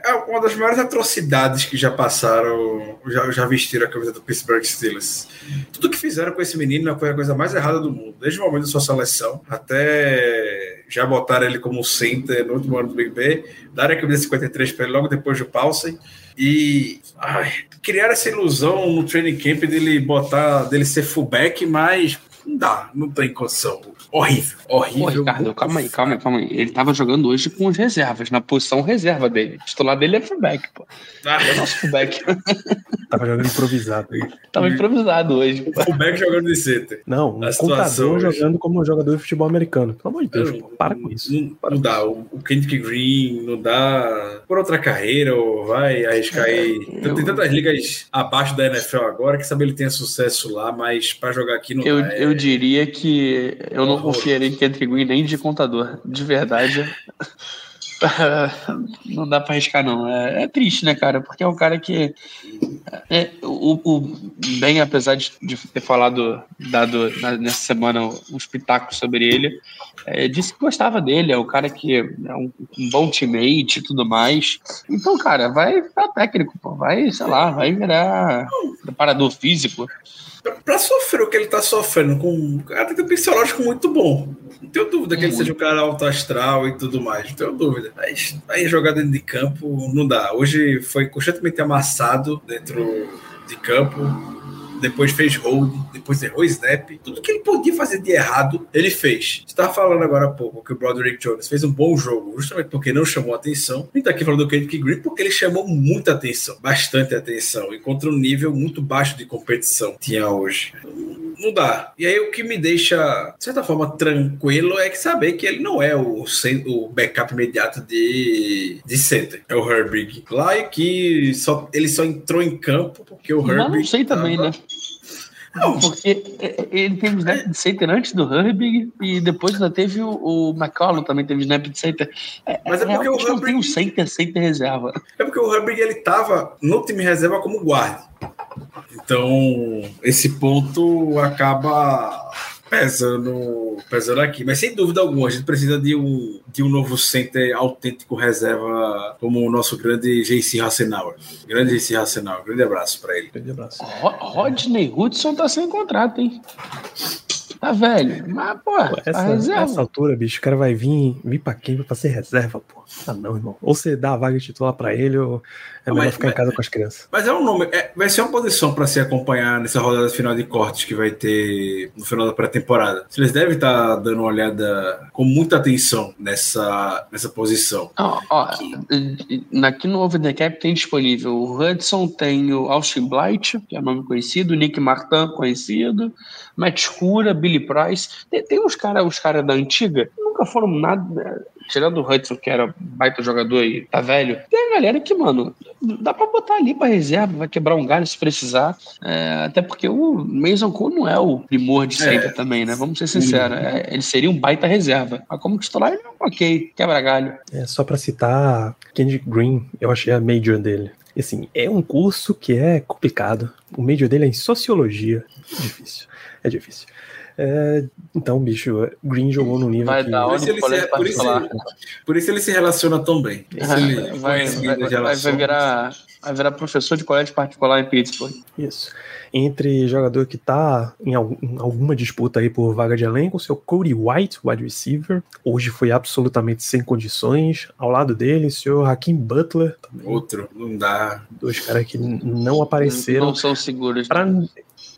É uma das maiores atrocidades que já passaram, já, já vestiram a camisa do Pittsburgh Steelers. Tudo que fizeram com esse menino foi a coisa mais errada do mundo, desde o momento da sua seleção até já botaram ele como center no último ano do Big Ben, dar a camisa 53 para ele logo depois do Paulsen e ai, criar essa ilusão no training camp dele botar, dele ser fullback, mas não dá, não tem condição. Horrível, horrível. Pô, Ricardo, calma aí, calma aí, calma aí. Ele tava jogando hoje com as reservas, na posição reserva dele. O titular dele é fullback, pô. Ah. É o nosso fullback. tava jogando improvisado aí. Tava improvisado hoje. O fullback jogando de center. Não, um contador hoje. jogando como jogador de futebol americano. Pelo amor de Deus, não, pô, para com isso. Não, para não dá. O, o Kendrick Green não dá por outra carreira ou vai arriscar é, aí. Eu... Tem tantas ligas abaixo da NFL agora que sabe ele tenha sucesso lá, mas para jogar aqui não eu, dá. É... Eu diria que eu não confiaria em Kendrick Green nem de contador. De verdade. não dá pra arriscar, não. É, é, triste, né, cara? Porque é um cara que. É, o, o Ben, apesar de, de, ter falado, dado na, nessa semana um espetáculo sobre ele, é, disse que gostava dele. É um cara que é um, um bom teammate e tudo mais. Então, cara, vai ficar técnico, pô. Vai, sei lá, vai virar preparador físico para sofrer o que ele tá sofrendo, com um cara tem um psicológico muito bom. Não tenho dúvida que ele seja um cara alto astral e tudo mais, não tenho dúvida. Mas aí dentro de campo não dá. Hoje foi constantemente amassado dentro de campo depois fez hold, depois errou snap. Tudo que ele podia fazer de errado, ele fez. Você estava falando agora há pouco que o Broderick Jones fez um bom jogo, justamente porque não chamou atenção. E tá aqui falando do Kendrick Green porque ele chamou muita atenção, bastante atenção, e contra um nível muito baixo de competição tinha hoje não dá. E aí o que me deixa, de certa forma, tranquilo é que saber que ele não é o, o backup imediato de, de center. É o Herbig. Lá e que só, ele só entrou em campo porque o Herbig. Não sei também, né? Não, porque ele teve snap de center antes do Herbig e depois ainda teve o, o McCollum também teve snap de center. É, Mas é porque o Herbig não tem um center, center reserva. É porque o Herbig ele tava no time reserva como guarda. Então, esse ponto acaba pesando, pesando aqui. Mas sem dúvida alguma, a gente precisa de um, de um novo center autêntico reserva como o nosso grande JC Hassenauer. Grande JC Hassenauer. Grande abraço para ele. Grande abraço. Rodney Hudson tá sem contrato, hein? Tá velho. Mas, pô, pô essa, reserva. Essa altura, bicho, o cara vai vir, vir pra quem? Pra ser reserva, pô. Ah, não, irmão. Ou você dá a vaga titular pra ele, ou é melhor mas, ficar em casa com as crianças. Mas é um nome. É, vai ser uma posição pra se acompanhar nessa rodada final de cortes que vai ter no final da pré-temporada. Eles devem estar tá dando uma olhada com muita atenção nessa, nessa posição. Ó, ó, aqui no Over the Cap tem disponível o Hudson, tem o Austin Blight, que é nome conhecido, o Nick Martin, conhecido, Matt Cura, Billy Price. Tem, tem uns caras os cara da antiga, nunca foram nada. Tirando o Hudson, que era baita jogador e tá velho, tem a galera que, mano, dá pra botar ali pra reserva, vai quebrar um galho se precisar. É, até porque o Mason Cole não é o primor de sempre é. também, né? Vamos ser sinceros. É, ele seria um baita reserva. Mas como titular, ele é ok, quebra galho. É, só pra citar, Kendrick Green, eu achei a major dele. Assim, é um curso que é complicado. O major dele é em sociologia. É difícil. É difícil. É, então, bicho, Green jogou no nível vai que... Dar por, isso ele se, por, isso ele, por isso ele se relaciona tão bem. Vai, vai, vai, vai, virar, vai virar professor de colégio particular em Pittsburgh. Isso. Entre jogador que tá em, alguma disputa aí por vaga de elenco, o seu Cody White, wide receiver, hoje foi absolutamente sem condições. Ao lado dele, o senhor Hakim Butler. Também. Outro, não dá. Dois caras que não apareceram. Não são seguros. Pra,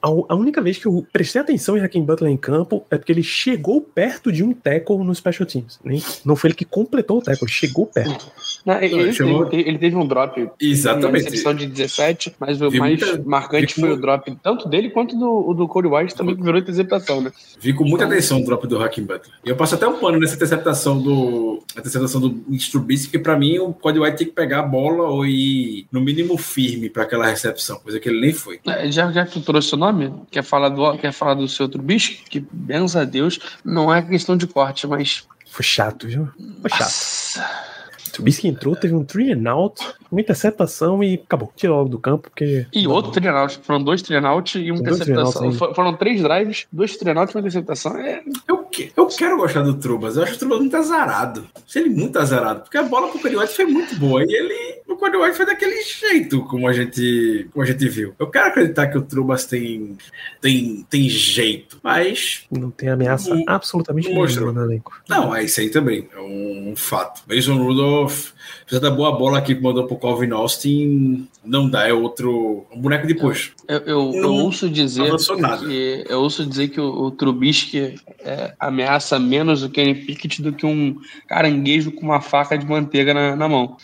a, única vez que eu prestei atenção em Hakim Butler em campo é porque ele chegou perto de um tackle no Special Teams. Nem, não foi ele que completou o tackle, ele chegou perto. Não, ele, ele, teve, ele, teve, um drop Exatamente. na recepção de 17, mas o mais muita, marcante foi o drop tanto dele quanto do, do Cody White também, que virou interceptação, né? Vi com muita então, atenção o drop do Hakim Butler. E eu passo até um pano nessa interceptação do interceptação do Strubisky, que pra mim o Cody White tem que pegar a bola ou ir no mínimo firme para aquela recepção, coisa que ele nem foi. É, já, já que tu trouxe o nome, nome, quer falar do, quer falar do seu outro bicho, que, benza a Deus, não é questão de corte, mas. Foi chato, viu? Foi chato. Nossa. Trubisky entrou, teve um three and out, uma interceptação e acabou. Tirou logo do campo, porque. E outro three and out. Foram dois three and out e uma interceptação. Foram três drives, dois three and out e uma interceptação. É... Eu que, eu quero gostar do Trubas. Eu acho o Trubas muito azarado. Achei ele muito azarado. Porque a bola pro Cody White foi muito boa. E ele. O Cody White foi daquele jeito, como a gente, como a gente viu. Eu quero acreditar que o Trubas tem, tem, tem jeito. Mas. Não tem ameaça Não- absolutamente não mostrou. nenhuma no elenco. Não, é isso aí também. É um fato. Mason Rudolph, apesar da boa bola aqui que mandou pro Calvin Austin, não dá. É outro. Um boneco de puxo. Eu, eu, eu ouço dizer que eu ouço dizer que o, o Trubisky é, ameaça menos o Kenny Pickett do que um caranguejo com uma faca de manteiga na, na mão.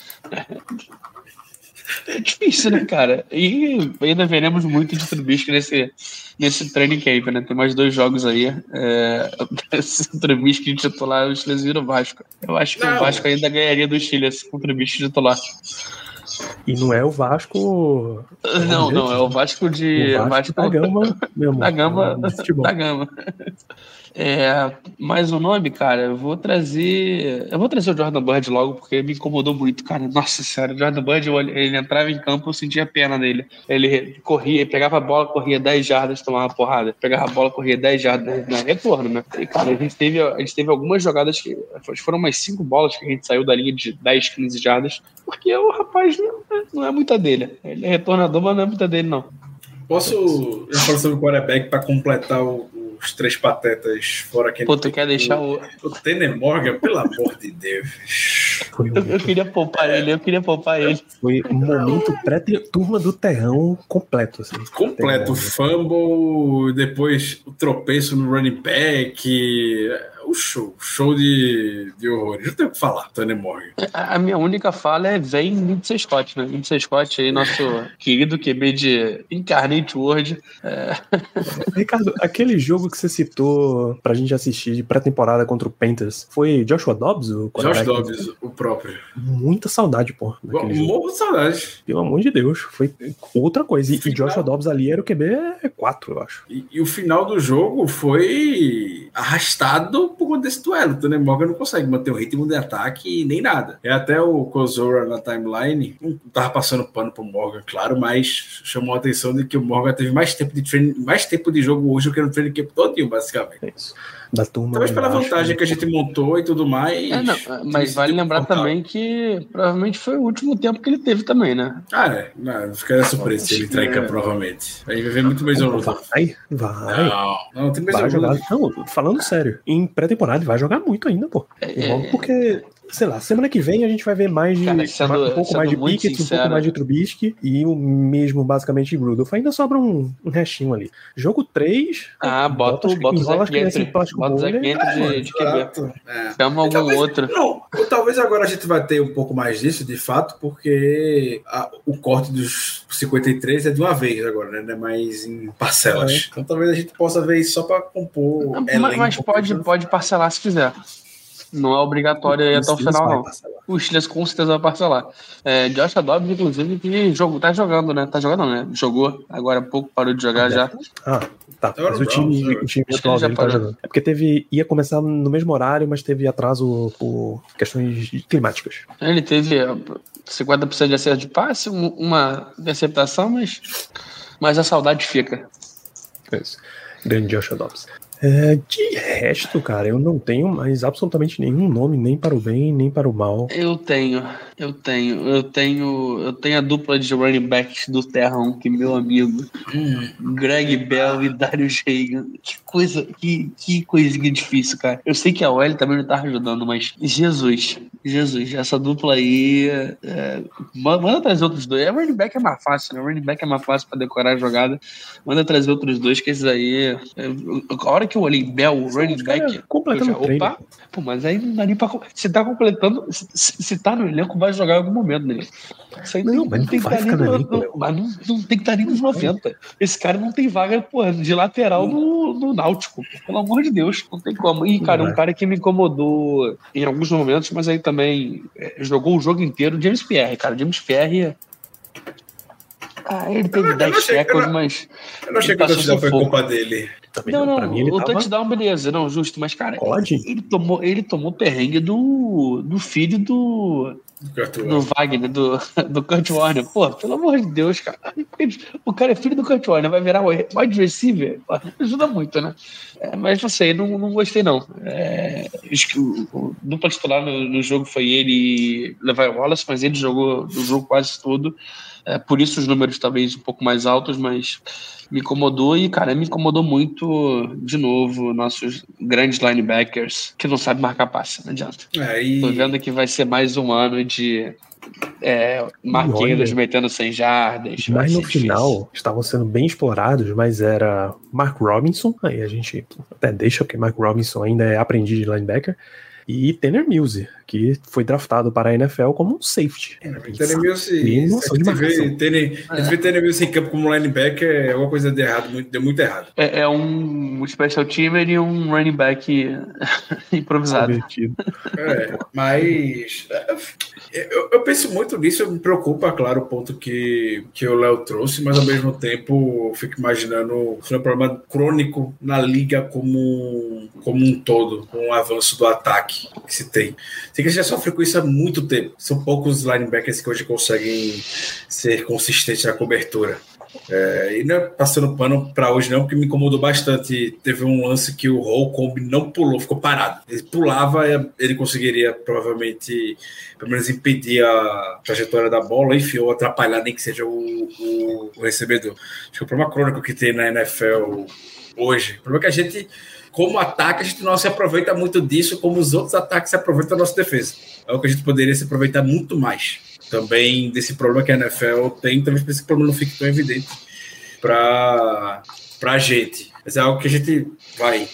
É difícil, né, cara? E ainda veremos muito de Trubisky nesse, nesse training camp, né? Tem mais dois jogos aí. É, esse Trubisky titular, o Steelers vira o Vasco. Eu acho que Não. o Vasco ainda ganharia do Steelers com o Trubisky titular. E não é o Vasco. Não, não, é o Vasco de... o Vasco, da Gama, meu amor. da Gama, da Gama. É, mais um nome, cara, eu vou trazer. Eu vou trazer o Jordan Bird logo, porque me incomodou muito, cara. Nossa senhora, o Jordan Bird, ele entrava em campo, eu sentia pena dele. Ele corria, pegava a bola, corria 10 jardas, tomava porrada. Pegava a bola, corria 10 jardas, não, retorno, né? E, cara, a gente, teve, a gente teve algumas jogadas que. Foram umas 5 bolas que a gente saiu da linha de 10, 15 jardas, porque o rapaz não, não é muita dele. Ele é retornador, mas não é muita dele, não. Posso falar sobre o quarterback para completar o- os três patetas fora quem Pô, tu quer deixar o. O Tanner Morgan, pelo amor de Deus. Foi, um- Eu, eu queria poupar ele, eu queria poupar ele. foi um momento pré-turma do terrão completo. Assim. Completo, fumble, depois o tropeço no running back. O show, show de, de horrores. Não tenho o que falar, Tanner Morgan. A a minha única fala é vem Lindsay Scott, né? Lindsay Scott aí, nosso querido QB de Incarnate World. É, Ricardo, aquele jogo que você citou pra gente assistir de pré-temporada contra o Panthers foi Joshua Dobbs? O Josh? Dobbs, o próprio. Muita saudade, pô. Morro de saudade. Pelo amor de Deus, foi outra coisa. E, e Final. Joshua Dobbs ali era o QB 4, eu acho. E, e o final do jogo foi arrastado por conta desse duelo. O Tanner Morgan não consegue manter o ritmo de ataque nem nada. É até o Kozora na timeline, não tava passando pano pro Morgan, claro, mas chamou a atenção de que o Morgan teve mais tempo de treino, mais tempo de jogo hoje do que no treino camp todinho, basicamente. É isso. Da turma. Talvez pela embaixo, vantagem né? que a gente montou e tudo mais. é, não, mas vale decidiu lembrar contar. também que provavelmente foi o último tempo que ele teve também, né? Ah, é. Não, ficaria surpreso se ele entrar em campo, provavelmente. A gente vai ver muito mais um Vai, vai. Não, não, tem mais Vai jogar. Não, falando sério, em pré-temporada ele vai jogar muito ainda, pô. É, Logo porque, sei lá, semana que vem a gente vai ver mais de. Cara, sendo- um pouco mais de Pickett, um sincero- pouco mais de Trubisky e o mesmo basicamente de Rudolph. Ainda sobra um, um restinho ali. Jogo 3. Ah, bota, o- bota o Gentry. plástico Bota o e- Gentry de, de QB. Exato. É. Chama algum Talvez- outro. Não, talvez agora a gente vai ter um pouco mais disso, de fato, porque a- o corte dos 53 é de uma vez agora, né? Não é mais em parcelas. É. Então talvez a gente possa ver isso só para compor. Mas, elenco. mas pode, pode parcelar se quiser. Não é obrigatório ir até o final, não. parcelar. O Steelers com certeza vai parcelar. É, Josh Dobbs, inclusive, que jogo, tá jogando, né? Tá jogando, né? Jogou agora há pouco, parou de jogar já. Ah, tá. Agora Mas o time, o time atual dele tá jogando. É porque teve. ia começar no mesmo horário, mas teve atraso por questões climáticas. Ele teve ó, 50% de acerto de passe, um- uma interceptação, mas, mas a saudade fica. É isso. Grande Joshua Dobbs. É, de resto, cara, eu não tenho mais absolutamente nenhum nome, nem para o bem, nem para o mal. Eu tenho, eu tenho, eu tenho, eu tenho a dupla de running backs do Terrão, que meu amigo, Greg Bell e Darius Reagan. Que coisa, que, que coisinha difícil, cara. Eu sei que a OL também não tá ajudando, mas Jesus, Jesus, essa dupla aí, é, ma- manda trazer outros dois. A running back é mais fácil, né? Running back é mais fácil pra decorar a jogada. Manda trazer outros dois, que esses aí, é, a hora que eu olhei Bell, running back, completando já, opa, Pô, mas aí não dá nem pra. Se tá completando. Se- se tá no elenco, vai jogar em algum momento, né? Isso aí Não, mas não tem que vai estar nem ficar no. Mas não, não tem que estar nem nos 90. Esse cara não tem vaga, pô, de lateral no, no Náutico. Pelo amor de Deus, não tem como. E, cara, Não um vai. cara que me incomodou em alguns momentos, mas aí também é, jogou o jogo inteiro, James Pierre, cara. James Pierre. Ah, ele teve Eu não- eu não 10 achei- eu tackles, não- mas. Eu não achei que a passou torcida foi culpa dele. Também Não, não, pra mim o tava... touchdown, beleza, não, justo, mas, cara, Pode. ele tomou, ele tomou perrengue do, do filho do, do Wagner, do, do Kurt Warner. Pô, pelo amor de Deus, cara. O cara é filho do Kurt Warner, vai virar wide receiver? Ajuda muito, né? É, mas não sei, não, não gostei, não. É, acho que o, o dupla titular no, no jogo foi ele e Levi Wallace, mas ele jogou o jogo quase todo. É, por isso os números talvez um pouco mais altos, mas me incomodou e, cara, me incomodou muito, de novo, nossos grandes linebackers que não sabem marcar passe, não adianta. É, e... Tô vendo que vai ser mais um ano de é, Marquinhos metendo 100 jardas. Mas no ser difícil. final estavam sendo bem explorados, mas era Mark Robinson, aí a gente até deixa, porque Mark Robinson ainda é aprendiz de linebacker, e Tanner Mills, que foi draftado para a NFL como um safety. Tanner Mills, gente vê. Tanner- Tanner Mills em campo como linebacker, é alguma coisa de errado, muito- deu muito errado. É, é um special teamer e um running back improvisado. Divertido. É, mas é, eu, eu penso muito nisso, me preocupa, claro, o ponto que, que o Léo trouxe, mas ao mesmo tempo eu fico imaginando se é um problema crônico na liga como, como um todo, com o avanço do ataque que se tem. Sei que a gente já sofre com isso há muito tempo. São poucos linebackers que hoje conseguem ser consistentes na cobertura. É, e não é passando pano para hoje, não, porque me incomodou bastante. Teve um lance que o Holcomb não pulou, ficou parado. Ele pulava, ele conseguiria provavelmente, pelo menos, impedir a trajetória da bola, enfim, ou atrapalhar, nem que seja o, o- o recebedor. Acho que o problema crônico que tem na NFL hoje, o problema é que a gente, como ataque, a gente não se aproveita muito disso, como os outros ataques se aproveitam da nossa defesa. É o que a gente poderia se aproveitar muito mais também desse problema que a NFL tem, talvez esse problema não fique tão evidente para a gente. Mas é algo que a gente vai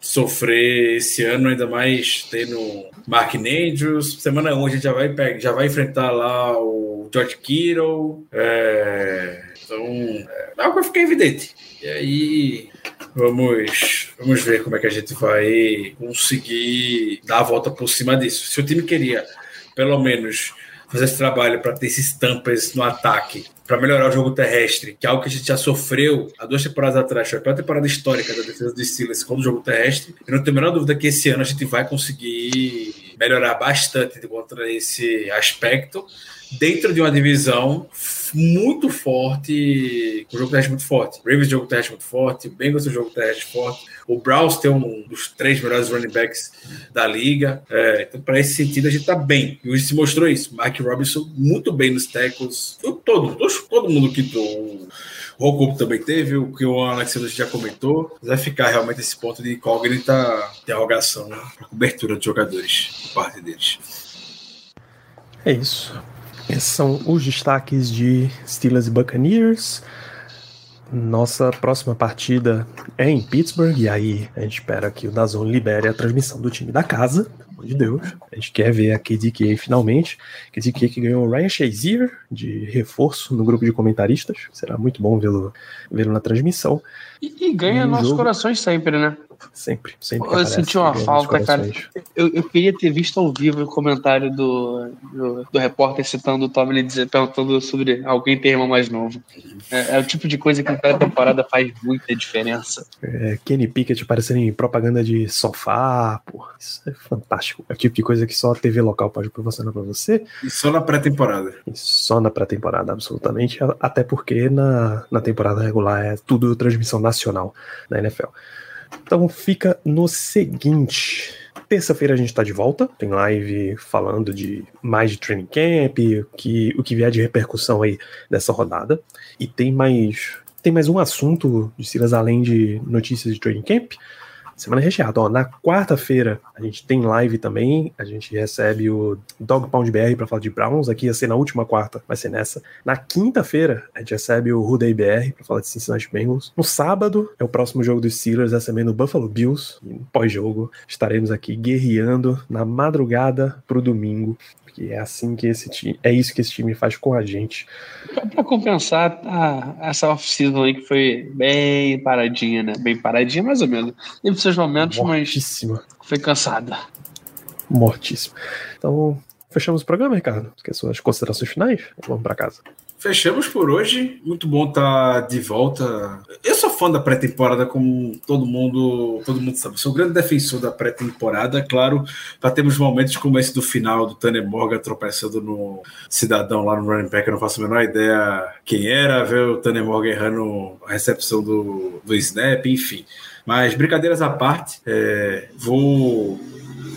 sofrer esse ano, ainda mais tendo Mark Andrews. Semana 1 a gente já vai, pegar, já vai enfrentar lá o George Kittle. É, então, é algo que fica evidente. E aí, vamos, vamos ver como é que a gente vai conseguir dar a volta por cima disso. Se o time queria, pelo menos, fazer esse trabalho para ter esses tampas no ataque, para melhorar o jogo terrestre, que é algo que a gente já sofreu há duas temporadas atrás, foi a temporada histórica da defesa dos Steelers com o jogo terrestre. Eu não tenho a menor dúvida que esse ano a gente vai conseguir melhorar bastante contra esse aspecto dentro de uma divisão muito forte, com o jogo terrestre muito forte. Ravens jogo terrestre muito forte, Bengals um jogo terrestre forte, o Browns tem um dos três melhores running backs da liga. É, então, para esse sentido, a gente tá bem. E hoje se mostrou isso. Mike Robinson muito bem nos tackles. Todo, todo, todo mundo que o Rokup também teve, o que o Alexandre já comentou. Vai ficar realmente esse ponto de incógnita, interrogação, né, cobertura de jogadores, por parte deles. É isso. Esses são os destaques de Steelers e Buccaneers. Nossa próxima partida é em Pittsburgh, e aí a gente espera que o Dazon libere a transmissão do time da casa, pelo amor de Deus. A gente quer ver a KDK finalmente. KDK que ganhou o Ryan Shazier de reforço no grupo de comentaristas. Será muito bom vê-lo vê na transmissão. E, e ganha E nossos jogo- corações sempre, né? Sempre, sempre. Eu senti uma falta, cara. Eu, eu queria ter visto ao vivo o comentário do, do, do repórter citando o Tomlin dizer, perguntando sobre alguém ter irmão mais novo. É, é o tipo de coisa que em cada temporada faz muita diferença. É, Kenny Pickett aparecendo em propaganda de sofá, pô, isso é fantástico. É o tipo de coisa que só a TV local pode proporcionar pra você. E só na pré-temporada. E só na pré-temporada, absolutamente. Até porque na, na temporada regular é tudo transmissão nacional na NFL. Então fica no seguinte. Terça-feira a gente tá de volta. Tem live falando de mais de training camp, o que, o que vier de repercussão aí dessa rodada. E tem mais. Tem mais um assunto de Silas além de notícias de training camp. Semana recheada. Ó, na quarta-feira a gente tem live também. A gente recebe o Dog Pound BR para falar de Browns. Aqui ia ser na última quarta, vai ser nessa. Na quinta-feira a gente recebe o Ruday BR para falar de Cincinnati Bengals. No sábado é o próximo jogo dos Steelers, recebendo o Buffalo Bills. No pós-jogo estaremos aqui guerreando na madrugada pro domingo. Porque é assim que esse time. É isso que esse time faz com a gente. Pra, pra compensar a, essa off-season aí que foi bem paradinha, né? Bem paradinha, mais ou menos. Teve seus momentos, mas Mortíssima. foi cansada. Mortíssima. Então, fechamos o programa, Ricardo. Quer suas considerações finais? Vamos para casa. Fechamos por hoje. Muito bom estar de volta. Eu sou fã da pré-temporada, como todo mundo, todo mundo sabe. Sou um grande defensor da pré-temporada, claro, para termos momentos como esse do final do Tanner Morgan tropeçando no cidadão lá no running back, eu não faço a menor ideia quem era, ver o Tanner Morgan errando a recepção do, do snap, enfim. Mas brincadeiras à parte, é, vou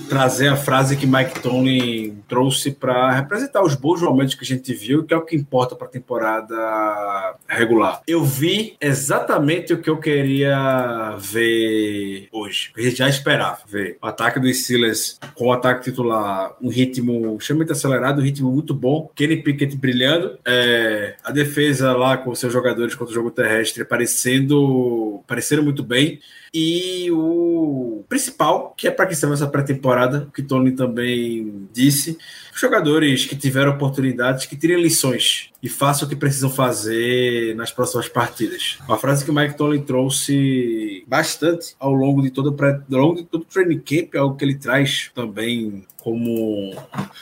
trazer a frase que Mike Tomlin trouxe para representar os bons momentos que a gente viu, que é o que importa para a temporada regular. Eu vi exatamente o que eu queria ver hoje. A gente já esperava ver o ataque dos Steelers com o ataque titular, um ritmo extremamente acelerado, um ritmo muito bom. Kenny Pickett brilhando, é, a defesa lá com seus jogadores contra o jogo terrestre parecendo, parecendo muito bem. E o principal, que é para que serve essa pré-temporada, que Tony também disse, jogadores que tiveram oportunidades, que tirem lições e façam o que precisam fazer nas próximas partidas. Uma frase que o Mike Tony trouxe bastante ao longo de todo, pré, ao longo de todo o training camp, é algo que ele traz também como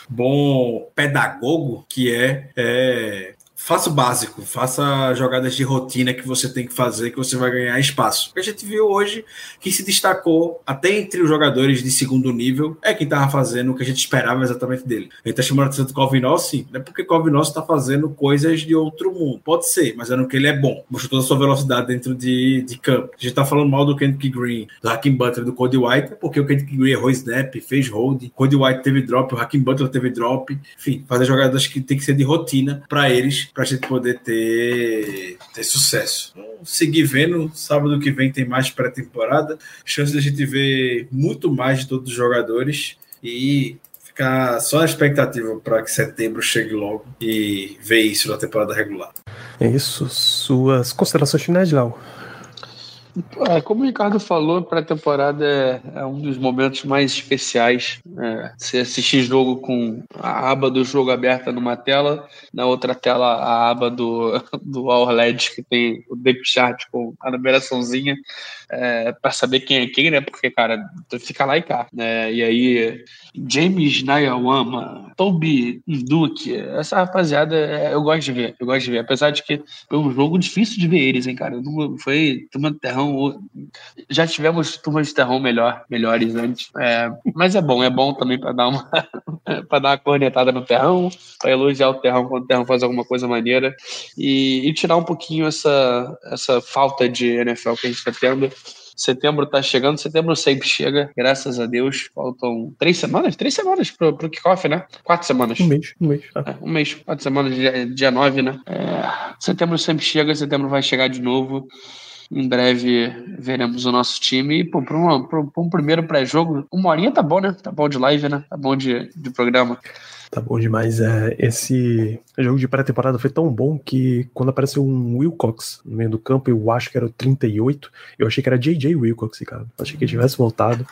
bom pedagogo, que é, é faça o básico, faça jogadas de rotina que você tem que fazer, que você vai ganhar espaço. A gente viu hoje, que se destacou até entre os jogadores de segundo nível, é quem estava fazendo o que a gente esperava exatamente dele. A gente está chamando atenção do Calvin sim, não é porque Calvin está fazendo coisas de outro mundo. Pode ser, mas é no que ele é bom. Mostrou toda a sua velocidade dentro de, de campo. A gente está falando mal do Kendrick Green, do Hakim Butler, do Cody White, porque o Kendrick Green errou snap, fez hold, Cody White teve drop, o Hakim Butler teve drop. Enfim, fazer jogadas que tem que ser de rotina para eles para a gente poder ter, ter sucesso. Seguir vendo. Sábado que vem tem mais pré-temporada. Chance de a gente ver muito mais de todos os jogadores e ficar só na expectativa para que setembro chegue logo e ver isso na temporada regular. É isso. Suas considerações finais, Léo? É, como o Ricardo falou, pré-temporada é, é, um dos momentos mais especiais. É, você assistir jogo com a aba do jogo aberta numa tela, na outra tela a aba do, do All LED, que tem o depth chart com a numeraçãozinha, é, para saber quem é quem, né? Porque, cara, fica lá e cá. Né? E aí, James Nayawama, Toby Duke, essa rapaziada é, eu gosto de ver, eu gosto de ver. Apesar de que foi um jogo difícil de ver eles, hein, cara. Não foi turma terrão terrão. Já tivemos turmas de terrão melhor, melhores antes. É, mas é bom, é bom também para dar uma para dar uma cornetada no terrão, para elogiar o terrão quando o terrão faz alguma coisa maneira e, e tirar um pouquinho essa, essa falta de NFL que a gente está tendo. Setembro tá chegando, setembro sempre chega, graças a Deus. Faltam três semanas? Três semanas pro, pro kickoff, né? Quatro semanas. Um mês, um mês. Ah. É, um mês, quatro semanas, dia, dia nove, né? É, setembro sempre chega, setembro vai chegar de novo. Em breve veremos o nosso time. E, para um primeiro pré-jogo, uma horinha tá bom, né? Tá bom de live, né? Tá bom de, de programa. Tá bom demais. É, esse jogo de pré-temporada foi tão bom que quando apareceu um Wilcox no meio do campo, eu acho que era o 38, eu achei que era JJ Wilcox, cara. Achei que ele tivesse voltado.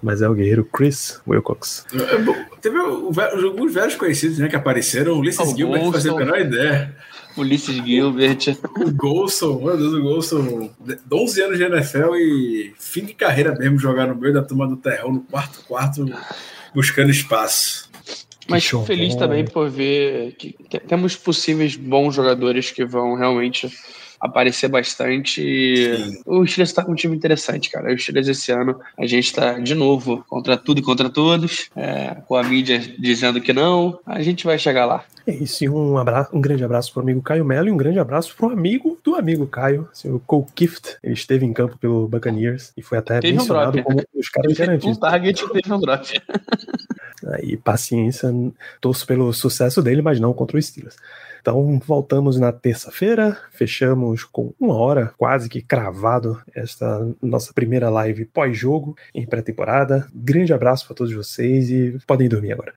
Mas é o guerreiro Chris Wilcox. É, teve alguns velhos conhecidos né, que apareceram. O Ulisses Gilbert, fazer a menor ideia. Ulisses Gilbert. O Golson, meu Deus, o Golson, 11 anos de NFL e fim de carreira mesmo, jogar no meio da turma do terrão, no quarto quarto, buscando espaço. Mas show, feliz também por ver que temos possíveis bons jogadores que vão realmente aparecer bastante. Sim. O Steelers está com um time interessante, cara. O Steelers esse ano, a gente está de novo contra tudo e contra todos, é, com a mídia dizendo que não. A gente vai chegar lá. É isso, e um, abraço, um grande abraço para o amigo Caio Mello e um grande abraço para o amigo do amigo Caio, o Cole Kift. Ele esteve em campo pelo Buccaneers e foi até teve mencionado um como os caras garantidos. Um target teve um drop. Aí, paciência, torço pelo sucesso dele, mas não contra o Steelers. Então, voltamos na terça-feira, fechamos com uma hora quase que cravado esta nossa primeira live pós-jogo em pré-temporada. Grande abraço para todos vocês e podem dormir agora.